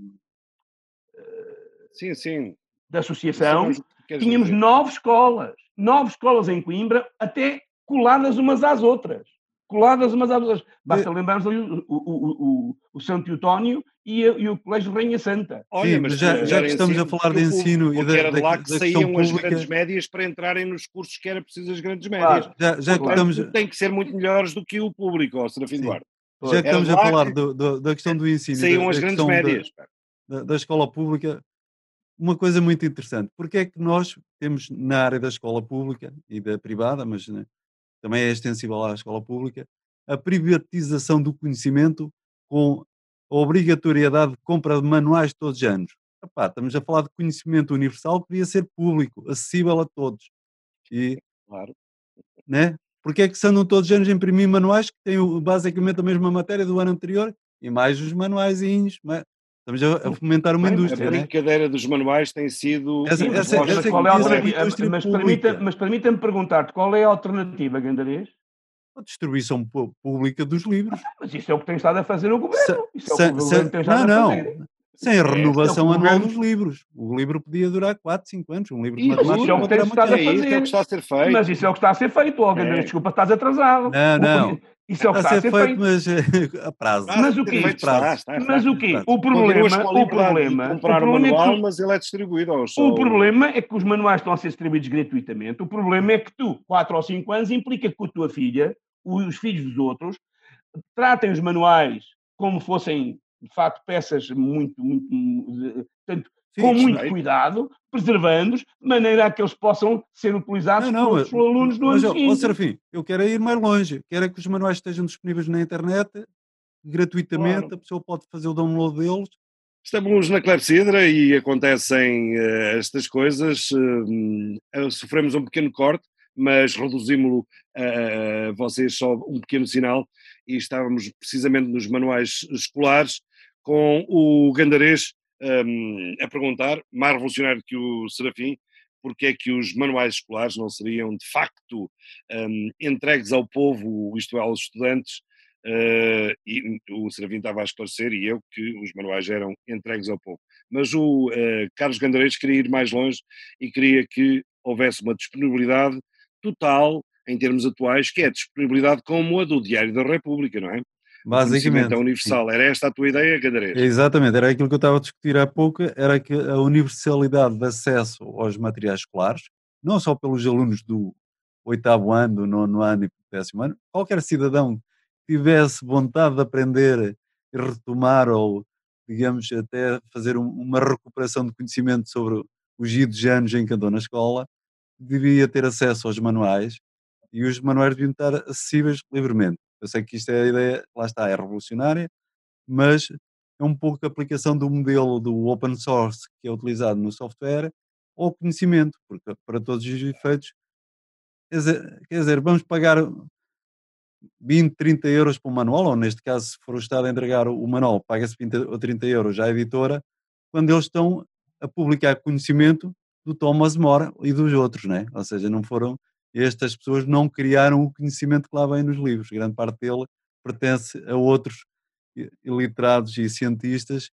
sim, sim. da associação. Tínhamos dizer. nove escolas, nove escolas em Coimbra, até coladas umas às outras coladas umas às outras. Basta é. lembrarmos ali o, o, o, o Santo Eutónio e, e, o Colégio Rainha Santa. Olha, Sim, mas já, já que estamos a falar de ensino e da, era de lá que saíam as grandes médias para entrarem nos cursos que era preciso as grandes médias. Claro, já, já que estamos... Tem que ser muito melhores do que o público, ó, Serafim Duarte. Já que estamos a falar do, do, da questão do ensino saíam as grandes médias. Da, da escola pública, uma coisa muito interessante. Porque é que nós temos na área da escola pública e da privada, mas né, também é extensível à escola pública, a privatização do conhecimento com a obrigatoriedade de compra de manuais todos os anos. Epá, estamos a falar de conhecimento universal que devia ser público, acessível a todos. E, claro. Né? Porque é que se andam todos os anos a imprimir manuais que têm basicamente a mesma matéria do ano anterior e mais os manuaizinhos, Estamos a, fomentar uma Bem, indústria. A né? brincadeira né? dos manuais tem sido. Essa, essa, essa, essa qual é a alternativa? Mas, permita, mas permita-me perguntar-te qual é a alternativa, Gandarias? A distribuição pública dos livros. Ah, mas isso é o que tem estado a fazer o governo. Isso é o que o governo tem estado não, a fazer. Não, sem a é, renovação é anual dos livros. O livro podia durar 4, 5 anos. Um livro de matemática. Isso é o que tem estado a fazer. Isso é o que está a ser feito. Mas isso é o que está a ser feito, oh, é. Desculpa, estás atrasado. Não, não. Isso é o que está, a ser feito, feito. mas eh, a prazo. Mas o quê? Prazo. Mas o quê? O problema, o problema, comprar o manual, é que, mas ele é distribuído aos O problema é que os manuais estão a ser distribuídos gratuitamente. O problema é que tu, 4 ou 5 anos, implica que a tua filha, os filhos dos outros, tratem os manuais como fossem, de facto, peças muito, muito, tanto com muito cuidado, preservando-os, de maneira a que eles possam ser utilizados não, não, pelos alunos do ano seguinte. Serafim, eu quero ir mais longe, quero é que os manuais estejam disponíveis na internet, gratuitamente, claro. a pessoa pode fazer o download deles. Estamos na Clepsidra e acontecem uh, estas coisas, uh, sofremos um pequeno corte, mas reduzimos-lo a vocês só um pequeno sinal e estávamos precisamente nos manuais escolares com o Gandarês um, a perguntar, mais revolucionário que o Serafim, porque é que os manuais escolares não seriam de facto um, entregues ao povo, isto é, aos estudantes, uh, e o Serafim estava a esclarecer, e eu, que os manuais eram entregues ao povo. Mas o uh, Carlos Gandarês queria ir mais longe e queria que houvesse uma disponibilidade total, em termos atuais, que é a disponibilidade como a do Diário da República, não é? Basicamente. é universal. Era esta a tua ideia, Cadarés? Exatamente, era aquilo que eu estava a discutir há pouco, era que a universalidade de acesso aos materiais escolares, não só pelos alunos do oitavo ano, do nono ano e do décimo ano, qualquer cidadão que tivesse vontade de aprender e retomar ou, digamos, até fazer um- uma recuperação de conhecimento sobre os idos anos em que andou na escola, devia ter acesso aos manuais e os manuais deviam estar acessíveis livremente. Eu sei que isto é a ideia, lá está, é revolucionária, mas é um pouco a aplicação do modelo do open source que é utilizado no software ao conhecimento, porque para todos os efeitos, quer dizer, quer dizer, vamos pagar 20, 30 euros por um manual, ou neste caso, se for o Estado a entregar o manual, paga-se 20 ou 30 euros à editora, quando eles estão a publicar conhecimento do Thomas More e dos outros, né? ou seja, não foram, estas pessoas não criaram o conhecimento que lá vem nos livros, grande parte dele pertence a outros iliterados e cientistas,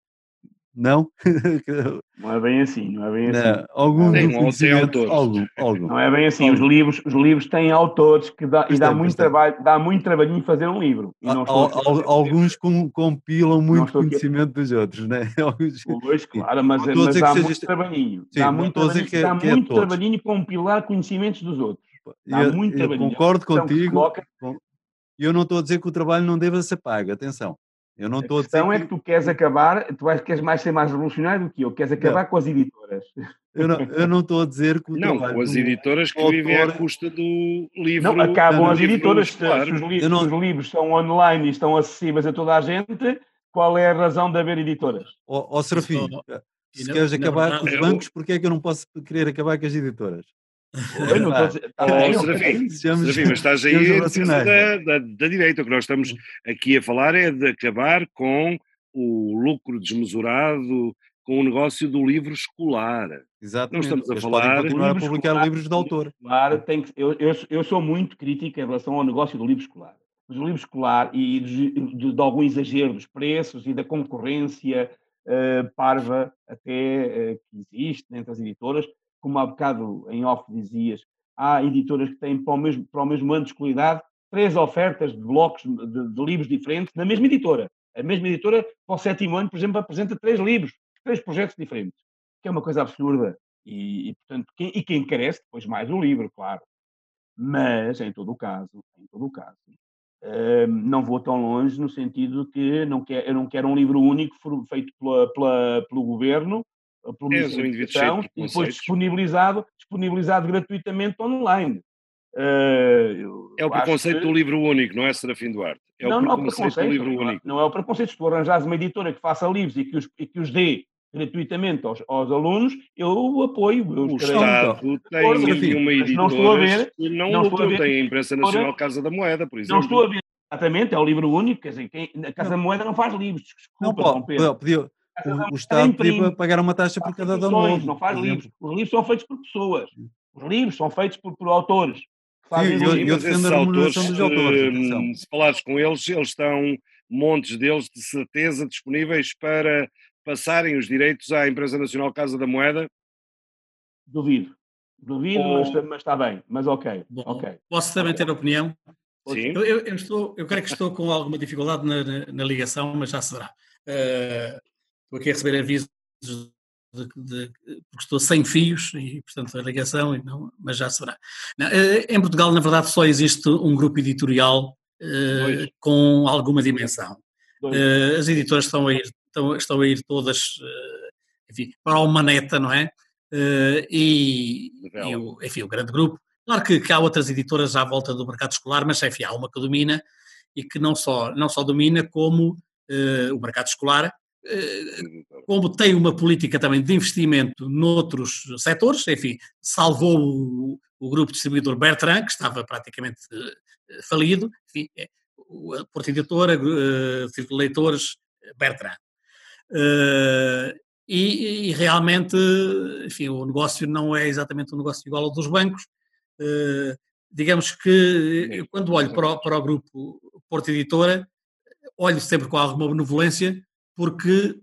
não? Não é bem assim, não é bem assim. Não, algum Tem- conhecimento, autores. algum, algum. Não é bem assim. Os livros, os livros têm autores que dá, e dá muito trabalho, dá muito trabalhinho fazer um livro. E Al- al- alguns com- compilam muito estou aqui conhecimento dos outros, né? Alguns- Pois, claro, mas, mas dá seja muito este- trabalhinho. Sim, dá muito trabalhinho, que é- dá que é muito todos. trabalhinho compilar conhecimentos dos outros. Dá eu, muito eu concordo A se contigo, coloca- e eu não estou a dizer que o trabalho não deva ser pago, atenção. Eu não A estou a dizer questão é que, que tu queres acabar, tu queres mais ser mais revolucionário do que eu, queres acabar com as editoras. eu não, eu não estou a dizer que o Não, trabalho com as editoras que autor- vivem à custa do livro. Não, acabam não, as editoras. Se, se os, li- Eu não- se os livros são online e estão acessíveis a toda a gente, qual é a razão de haver editoras? Ó ó, Serafim, Só- se e na- queres acabar com os eu- bancos, porque é que eu não posso querer acabar com as editoras? Eu não estou a dizer- mas estás aí da, da, da direita. O que nós estamos aqui a falar é de acabar com o lucro desmesurado, com o negócio do livro escolar. Exatamente. estamos a Eles falar- continuar a publicar escolares, livros de autor. escolar tem que, eu, eu, eu sou muito crítico em relação ao negócio do livro escolar. Mas o livro escolar e de, de- de algum exagero dos preços e da concorrência eh, parva até eh, que existe entre as editoras, como há bocado em off dizias, há editoras que têm para o mesmo, para o mesmo ano de escolaridade três ofertas de blocos de, de livros diferentes na mesma editora. A mesma editora, para o sétimo ano, por exemplo, apresenta três livros, três projetos diferentes, que é uma coisa absurda. E, e, portanto, quem, e quem carece depois mais o livro, claro. Mas, em todo o caso, em todo o caso, hum, não vou tão longe no sentido de que não quer, eu não quero um livro único feito pela, pela- pelo governo, pelo um da Educação, e depois disponibilizado, disponibilizado gratuitamente online. Eu É o preconceito que- do livro único, não é, Serafim Duarte? É não, o não é o preconceito do livro Não é, único. não é o preconceito. Se tu arranjares uma editora que faça livros e que os, e que os dê gratuitamente aos, aos alunos, eu apoio. Eu O Estado tem e uma mas não estou a ver- que não, não estou a ver Tem a Imprensa editora- Nacional Casa da Moeda, por exemplo. Não estou a ver exatamente, é o livro único, quer dizer, quem, a Casa Moeda não faz livros, Não desculpa, pode, Dom Pedro. podia, da o, o Estado podia pagar uma taxa por cada download. Não faz livros. Os livros são feitos por pessoas. Os livros são feitos por, por autores. fazem eu- livros. Mas defendo a remuneração autores, dos autores, eh, atenção. se falares com eles, eles estão, montes deles, de certeza, disponíveis para passarem os direitos à Imprensa Nacional Casa da Moeda. Duvido. Duvido, Ou- mas, mas está bem. Mas ok. Bom, ok. Posso também ter opinião? Sim. Eu, eu- eu estou, eu creio que estou com alguma dificuldade na, na- na ligação, mas já se verá. A receber avisos de, de- porque estou sem fios e, portanto, a ligação, e não, mas já se verá. Não, eh, em Portugal, na verdade, só existe um grupo editorial eh, com alguma dimensão. Eh, as editoras estão a ir, estão, estão a ir todas enfim, para uma neta, não é? E, e o, enfim, o grande grupo. Claro que, que há outras editoras à volta do mercado escolar, mas enfim, há uma que domina e que não só, não só domina, como eh, o mercado escolar, como tem uma política também de investimento noutros setores, enfim, salvou o, o grupo distribuidor Bertrand, que estava praticamente eh, falido, enfim, é, a Porta Editora, eh, Círculo de Leitores, Bertrand. Eh, e, e realmente, enfim, o negócio não é exatamente um negócio igual ao dos bancos. Eh, digamos que quando olho para o, para o grupo Porta Editora, olho sempre com alguma benevolência, porque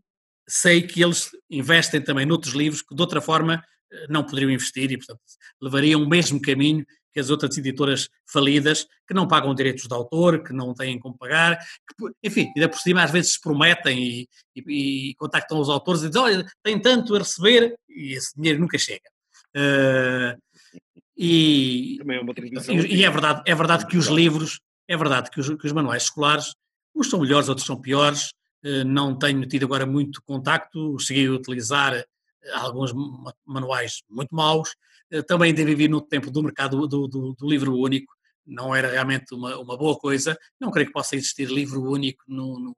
sei que eles investem também noutros livros que de outra forma eh, não poderiam investir e, portanto, levariam o mesmo caminho que as outras editoras falidas, que não pagam direitos de autor, que não têm como pagar, que, enfim, ainda por cima às vezes prometem e, e, e contactam os autores e dizem, olha, tem tanto a receber, e esse dinheiro nunca chega. Uh, e, é e, e é verdade, é verdade que os livros, é verdade que os, que os manuais escolares, uns são melhores, outros são piores, não tenho tido agora muito contacto, cheguei a utilizar eh, alguns ma- manuais muito maus, eh, também ainda vivi no tempo do mercado do, do- do livro único, não era realmente uma, uma boa coisa, não creio que possa existir livro único num, num,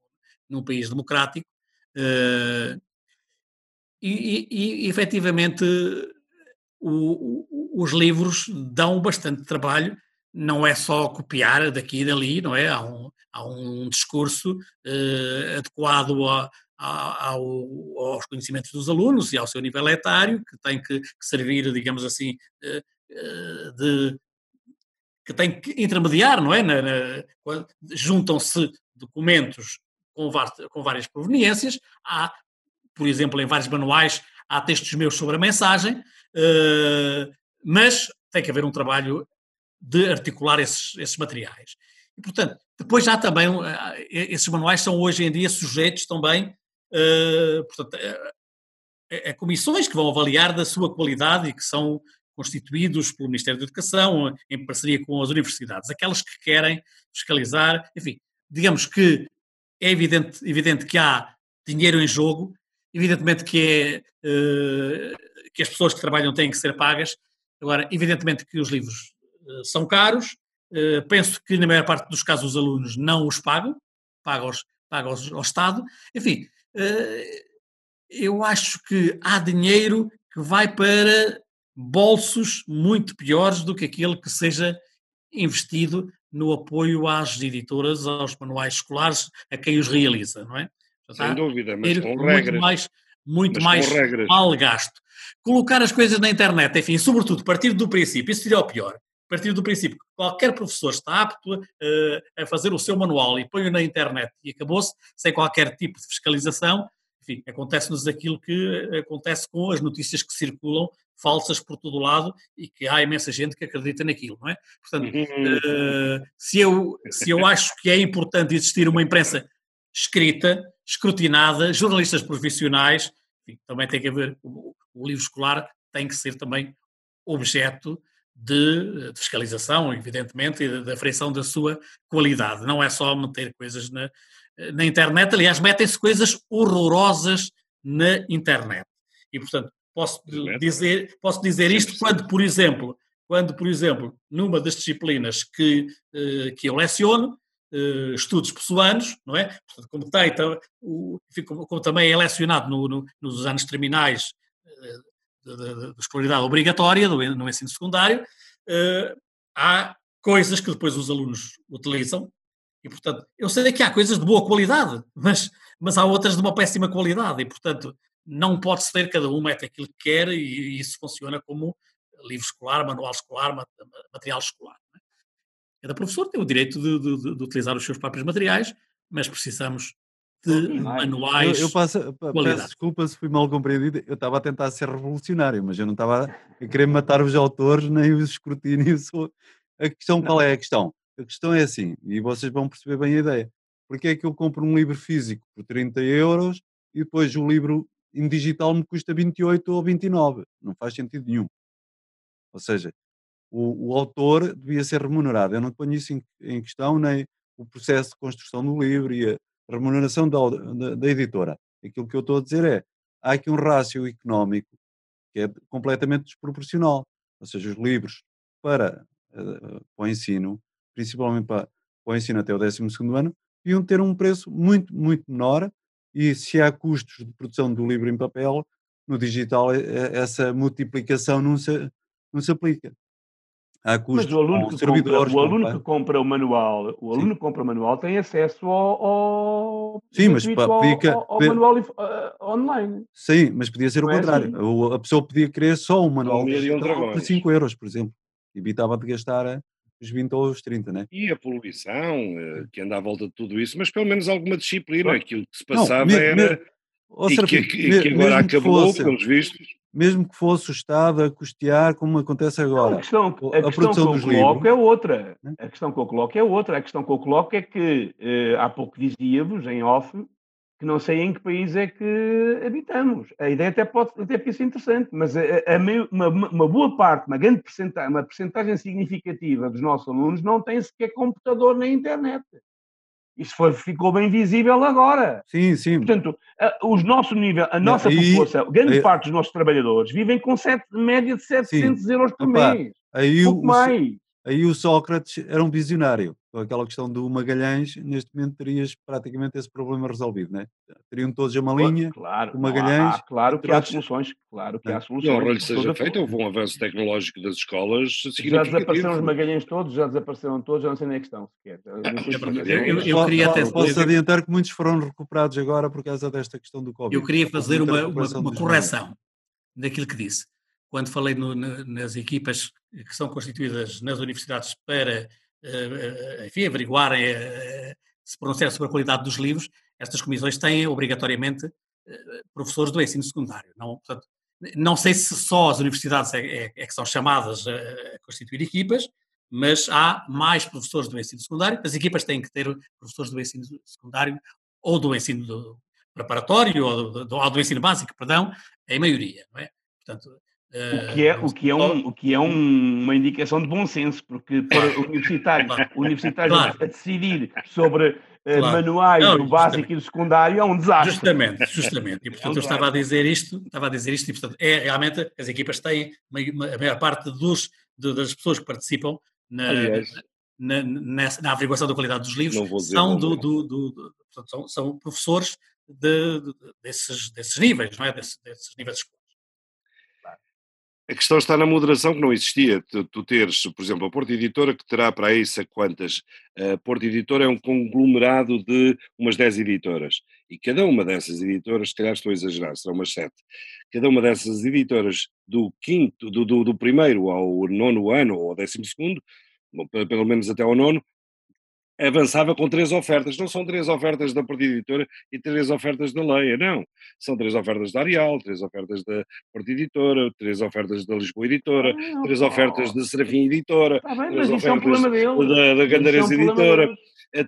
num país democrático, eh, e, e, e efetivamente o- o- os livros dão bastante trabalho, não é só copiar daqui e dali, não é? Há um, há um discurso eh, adequado a- a- ao- aos conhecimentos dos alunos e ao seu nível etário, que tem que, que servir, digamos assim, eh, eh, de que tem que intermediar, não é? Na- na- Juntam-se documentos com, com várias proveniências, há, por exemplo, em vários manuais, há textos meus sobre a mensagem, mas tem que haver um trabalho de articular esses, esses materiais. E, portanto, depois já também, eh, esses manuais são hoje em dia sujeitos também, eh, portanto, a, a comissões que vão avaliar da sua qualidade e que são constituídos pelo Ministério da Educação, em parceria com as universidades, aquelas que querem fiscalizar, enfim, digamos que é evidente, evidente que há dinheiro em jogo, evidentemente que, é, eh, que as pessoas que trabalham têm que ser pagas, agora, evidentemente que os livros eh, são caros, eh, penso que na maior parte dos casos os alunos não os pagam, pagam, os, pagam ao Estado, enfim, eh, eu acho que há dinheiro que vai para bolsos muito piores do que aquele que seja investido no apoio às editoras, aos manuais escolares, a quem os realiza, não é? Sem Há dúvida, mas com muito regras. mais, muito Mas mais regras. mal gasto. Colocar as coisas na internet, enfim, sobretudo partir do princípio, isso seria o pior, partir do princípio que qualquer professor está apto eh, a fazer o seu manual e põe-o na internet e acabou-se, sem qualquer tipo de fiscalização, enfim, acontece-nos aquilo que acontece com as notícias que circulam falsas por todo o lado e que há imensa gente que acredita naquilo, não é? Portanto, eh, se, eu, se eu acho que é importante existir uma imprensa escrita, escrutinada, jornalistas profissionais, enfim, também tem que haver, o, o livro escolar tem que ser também objeto de, de fiscalização, evidentemente, e da- aferição da sua qualidade. Não é só meter coisas na, na internet, aliás, metem-se coisas horrorosas na internet. E, portanto, posso dizer, posso dizer isto quando, por exemplo, quando, por exemplo, numa das disciplinas que, eh, que eu leciono, eh, estudos pessoanos, não é? Portanto, como, tem, como, também é lecionado no- no- nos anos terminais eh, de, de- de escolaridade obrigatória, do, no ensino secundário, eh, há coisas que depois os alunos utilizam e, portanto, eu sei que há coisas de boa qualidade, mas, mas há outras de uma péssima qualidade e, portanto, não pode ser, cada um mete aquilo que quer e, e isso funciona como livro escolar, manual escolar, ma- material escolar. é? Cada professor tem o direito de- de- de utilizar os seus próprios materiais, mas precisamos de manuais. Eu, eu passo- peço desculpa se fui mal compreendido. Eu estava a tentar ser revolucionário, mas eu não estava a querer matar os autores nem os escrutínios. A questão, qual é a questão? A questão é assim, e vocês vão perceber bem a ideia. Porque é que eu compro um livro físico por 30 euros e depois o livro em digital me custa 28 ou 29? Não faz sentido nenhum. Ou seja, o, o autor devia ser remunerado. Eu não ponho isso em, em questão, nem o processo de construção do livro e a remuneração da, da, da editora. Aquilo que eu estou a dizer é, há aqui um rácio económico que é completamente desproporcional. Ou seja, os livros para, eh, para o ensino, principalmente para, para o ensino até o 12 ano, deviam ter um preço muito, muito menor e se há custos de produção do livro em papel, no digital eh, essa multiplicação não se, não se aplica. Há Mas custos o aluno, que servidores, compra, o aluno que compra o manual, o aluno que compra o manual tem acesso ao, ao Sim, mas pa- ao, ao- manual ah, online. Sim, mas podia ser o Não é contrário. assim? O- A pessoa podia querer só um manual Não um por dragões. 5 euros, por exemplo. Evitava de gastar eh, os 20 ou os 30, né? E a poluição, eh, que anda à volta de tudo isso, mas pelo menos alguma disciplina, Claro. aquilo que se Não, passava me- era. me- e que, me- que agora acabou, fosse- pelos vistos. Mesmo que fosse o Estado a custear, como acontece Não, agora. a questão, a a questão que eu coloco livros, é outra. né? A questão que eu coloco é outra. A questão que eu coloco é que eh, há pouco dizia-vos, em off, que não sei em que país é que habitamos. A ideia até pode até ser interessante, mas a- a meio- uma, uma boa parte, uma grande percentagem, uma percentagem significativa dos nossos alunos não tem sequer computador nem internet. Isso foi, ficou bem visível agora. Sim, sim. Portanto, a, os nosso nível, a Não, nossa aí- população, grande aí- parte dos nossos trabalhadores vivem com sete, média de 700 euros por Epá, mês. Aí o, mais. aí o Sócrates era um visionário. Com aquela questão do Magalhães, neste momento terias praticamente esse problema resolvido, né? Teriam todos a uma linha, Claro, o há- Magalhães, há- claro que há soluções, claro que há Não. soluções. Não, olha, seja toda feito, houve um avanço tecnológico das escolas Já desapareceram os Magalhães todos, já desapareceram todos, já não sei nem a questão sequer. Depois- verdade. Eu- Eu, eu queria até po- Posso adiantar que muitos foram recuperados agora por causa desta questão do Covid. Eu queria fazer uma, uma, uma correção daquilo que disse. Quando falei no- na- nas equipas que são constituídas nas universidades para, enfim, averiguarem, eh, se pronunciar sobre a qualidade dos livros, estas comissões têm obrigatoriamente eh, professores do ensino secundário. Não, portanto, não sei se só as universidades é, é- é que são chamadas a, constituir equipas, mas há mais professores do ensino secundário. As equipas têm que ter professores do ensino secundário ou do ensino preparatório ou do, do- ou do ensino básico, perdão, em maioria, não é? Portanto, O que é, o que é, um, o que é um- uma indicação de bom senso, porque para o universitário, Claro. o a decidir sobre eh, Claro. manuais Não, do básico e do secundário é um desastre. Justamente, justamente. E portanto É um eu estava a dizer isto, estava a dizer isto, e portanto é realmente as equipas têm a maior parte dos, das pessoas que participam na, na, nessa- na averiguação da qualidade dos livros dizer são, o do, do- do- são, são professores de, de- desses, desses níveis, não é? Desses, desses níveis escolares. A questão está na moderação que não existia. Tu, tu teres, por exemplo, a Porta Editora, que terá para aí sei quantas. A Porta Editora é um conglomerado de umas 10 editoras. E cada uma dessas editoras, se calhar estou a exagerar, serão umas 7. Cada uma dessas editoras, do quinto, do, do, do primeiro ao nono ano, ou ao décimo segundo, pelo menos até ao nono, avançava com três ofertas. Não são três ofertas da Porta Editora e três ofertas da Leia, não. São três ofertas da Arial, três ofertas da Porta Editora, três ofertas da Lisboa Editora, Ah, três ofertas da Serafim Editora, Está bem, três mas isso é um ofertas da, da é um problema Editora,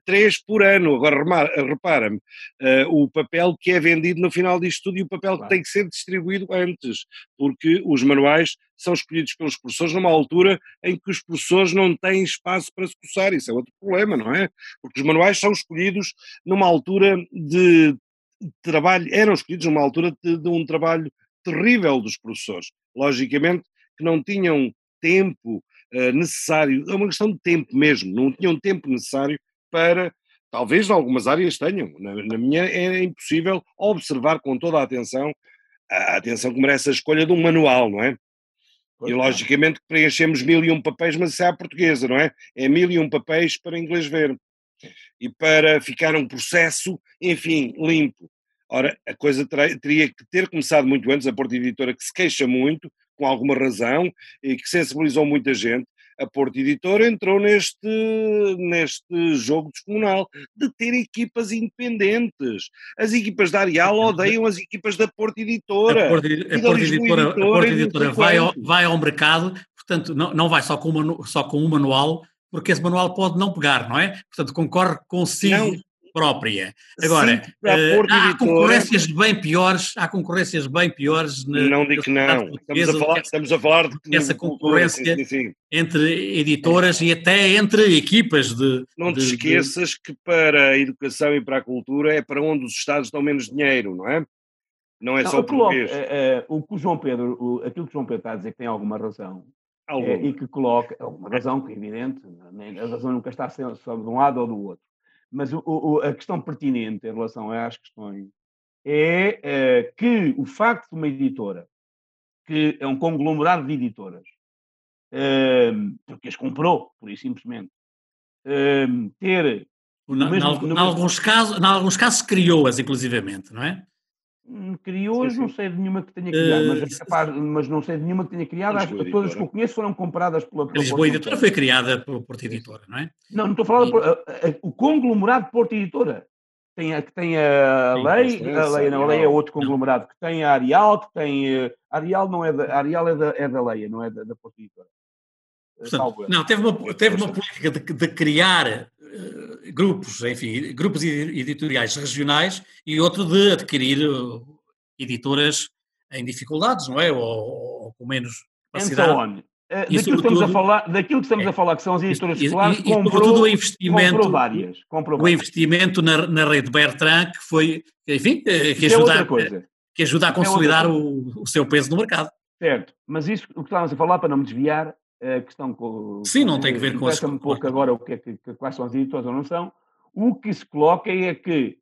três por ano. Agora repara-me, eh, o papel que é vendido no final disto tudo e o papel que Claro. tem que ser distribuído antes, porque os manuais são escolhidos pelos professores numa altura em que os professores não têm espaço para se coçar. Isso é outro problema, não é? Porque os manuais são escolhidos numa altura de trabalho, eram escolhidos numa altura de, de um trabalho terrível dos professores. Logicamente que não tinham tempo eh, necessário, é uma questão de tempo mesmo, não tinham tempo necessário para, talvez em algumas áreas tenham, na, na minha é impossível observar com toda a atenção, a atenção que merece a escolha de um manual, não é? Pois, E claro. logicamente que preenchemos mil e um papéis, mas isso é à portuguesa, não é? É mil e um papéis para inglês ver. E para ficar um processo, enfim, limpo. Ora, a coisa teria que ter começado muito antes, a Porta Editora que se queixa muito, com alguma razão, e que sensibilizou muita gente, a Porta Editora entrou neste, neste jogo descomunal de ter equipas independentes. As equipas da Arial odeiam as equipas da Porta Editora. A Porta, E a Lisboa Editora, a Editora não sei Editora vai, ao, vai ao mercado, portanto, não, não vai só com, um manu- só com um manual, porque esse manual pode não pegar, não é? Portanto, concorre consigo Não. Própria. Agora, eh, há Editora- concorrências bem piores, há concorrências bem piores na, Não digo que não. Estamos a falar, estamos a falar de, essa concorrência- sim, sim, sim. entre editoras e até entre equipas de. Não te de- de- esqueças que para a educação e para a cultura é para onde os Estados dão menos dinheiro, não é? Não é Não, só o coloco, português. eh, eh, o que o João Pedro, o- aquilo que o João Pedro está a dizer que tem alguma razão, é, e que coloca, alguma razão, que é evidente, a razão nunca está só de um lado ou do outro, mas o- o- a questão pertinente em relação às questões é eh, que o facto de uma editora, que é um conglomerado de editoras, eh, porque as comprou, por isso simplesmente, eh, ter Na, mesmo- na- em mesmo- alguns casos, em alguns casos criou-as, inclusivamente, não é? Hum, Criou, Sim, não sim. sei de nenhuma que tenha criado, mas, Eh, é capaz- mas não sei de nenhuma que tenha criado. A Acho que todas as que eu conheço foram compradas pela. A pela Lisboa Porta Editora foi criada por Porta Editora, não é? Não, não estou a falar. da Por- a- a- o conglomerado Porta Editora. tem a, que tem a lei, a lei, não, a lei é outro conglomerado, que tem a Arial, que tem. eh, A Arial não é da, a Arial é da, é da Leia, não é da, da Porto Editora. Eh, Portanto, não, teve uma, teve uma política de, de criar eh, grupos, enfim, grupos edi- editoriais regionais e outro de adquirir eh, editoras em dificuldades, não é? Ou, ou com menos capacidade. so on. Eh, E daquilo, que estamos a falar, daquilo que estamos É. a falar, que são as editoras E- e- escolares, e, comprou, sobretudo o investimento, comprou várias. Comprou o várias. investimento na, na rede Bertrand, que foi, enfim, que é ajuda, a- coisa. que ajuda a é consolidar o, o seu peso no mercado. Certo, mas isso, o que estávamos a falar, para não me desviar, a questão com. Sim, não tem que ver com as- um pouco agora o que é que, que- quais são as editoras ou não são. O que se coloca é que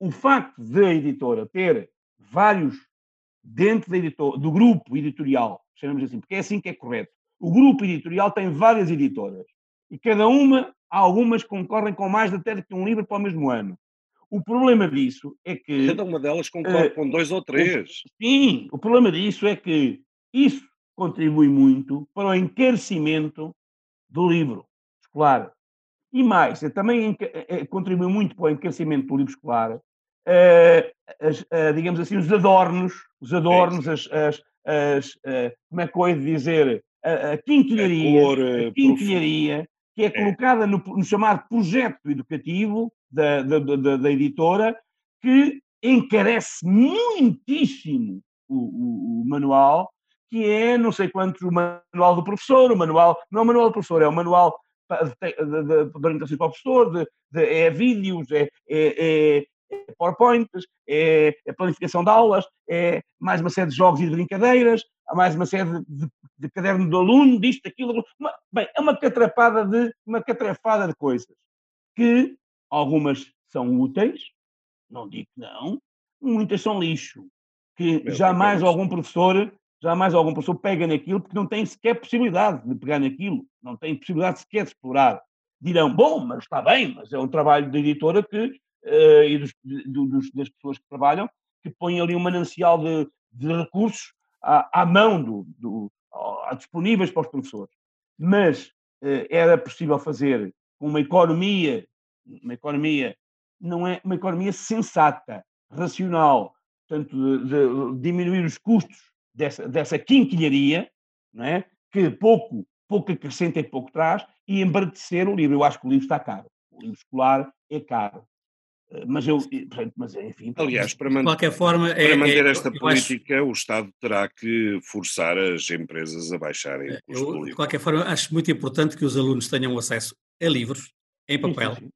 o facto de a editora ter vários dentro da editor, do grupo editorial, chamamos assim, porque é assim que é correto. O grupo editorial tem várias editoras e cada uma, há algumas concorrem com mais até do que um livro para o mesmo ano. O problema disso é que. Cada uma delas concorre Eh, com dois ou três. Sim, o problema disso é que isso contribui muito para o encarecimento do livro escolar. E mais, também eh, eh, contribui muito para o encarecimento do livro escolar, eh, digamos assim, os adornos, os adornos, as, as- as, como é que eu de dizer, a, a quinquilharia, cor, eh, a quinquilharia, que é É. colocada no, no chamado projeto educativo da, da, da- da- da editora, que encarece muitíssimo o, o- o manual, que é não sei quantos o manual do professor, o manual, não é o manual do professor, é o manual de, orientação para o professor, de, de- é vídeos, é, é, é- é PowerPoints, é, é planificação de aulas, é mais uma série de jogos e de brincadeiras, há mais uma série de, de, de caderno do aluno, disto, daquilo, uma- bem, é uma catrapada de, uma catrafada de coisas, que algumas são úteis, não digo que não, muitas são lixo, que Meu, jamais fica algum professor, jamais algum professor pega naquilo porque não tem sequer possibilidade de pegar naquilo, não tem possibilidade sequer de explorar. Dirão, bom, mas está bem, mas é um trabalho da editora que, eh, e dos, do- dos- das pessoas que trabalham, que põem ali um manancial de, de recursos à, à mão, do, do, ao- disponíveis para os professores. Mas eh, era possível fazer com uma economia, uma economia, não é uma economia sensata, racional, portanto, de, de diminuir os custos dessa, dessa quinquilharia, não é? que pouco, pouco acrescenta e pouco traz, e embaratecer o livro. Eu acho que o livro está caro. O livro escolar é caro. Eh, Mas eu, mas enfim. Aliás, para, De man- qualquer forma, é, para manter é- esta eu acho- política, o Estado terá que forçar as empresas a baixarem o custo do eu, de livro. qualquer forma, acho muito importante que os alunos tenham acesso a livros em Sim, sim, papel, sim.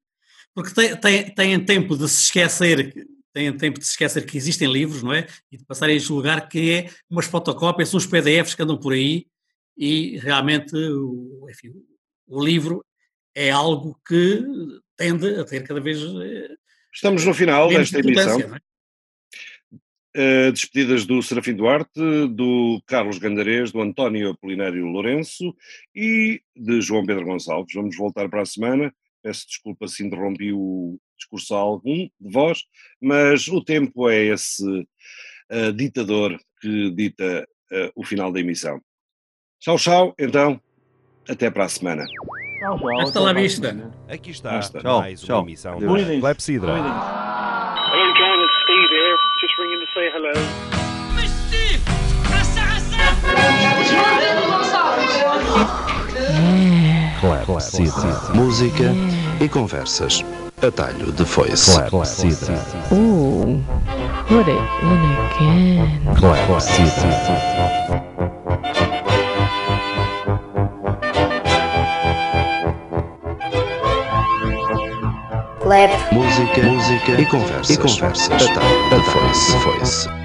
porque têm, têm, têm tempo de se esquecer, têm tempo de se esquecer que existem livros, não é? E de passarem a julgar que é umas fotocópias, uns PDFs que andam por aí e realmente o, enfim, o livro é algo que tende a ter cada vez eh, Estamos no final desta emissão. é? Uh, despedidas do Serafim Duarte, do Carlos Gandarês, do António Apolinário Lourenço e de João Pedro Gonçalves. Vamos voltar para a semana. Peço desculpa se interrompi o discurso a algum de vós, mas o tempo é esse uh, ditador que dita uh, o final da emissão. Tchau, tchau, então, até para a semana. Tchau, tchau, Hasta até lá para a vista. Aqui está Basta. Tchau, mais tchau. uma emissão da. Clepsidra. Hello, John. It's Steve here. Just ringing to say hello. Clepsidra. Música e conversas. Atalho de foice. Clepsidra. Ooh, put it in again. Clepsidra. Música, música e conversas. E conversas. Atalho de foice. foice.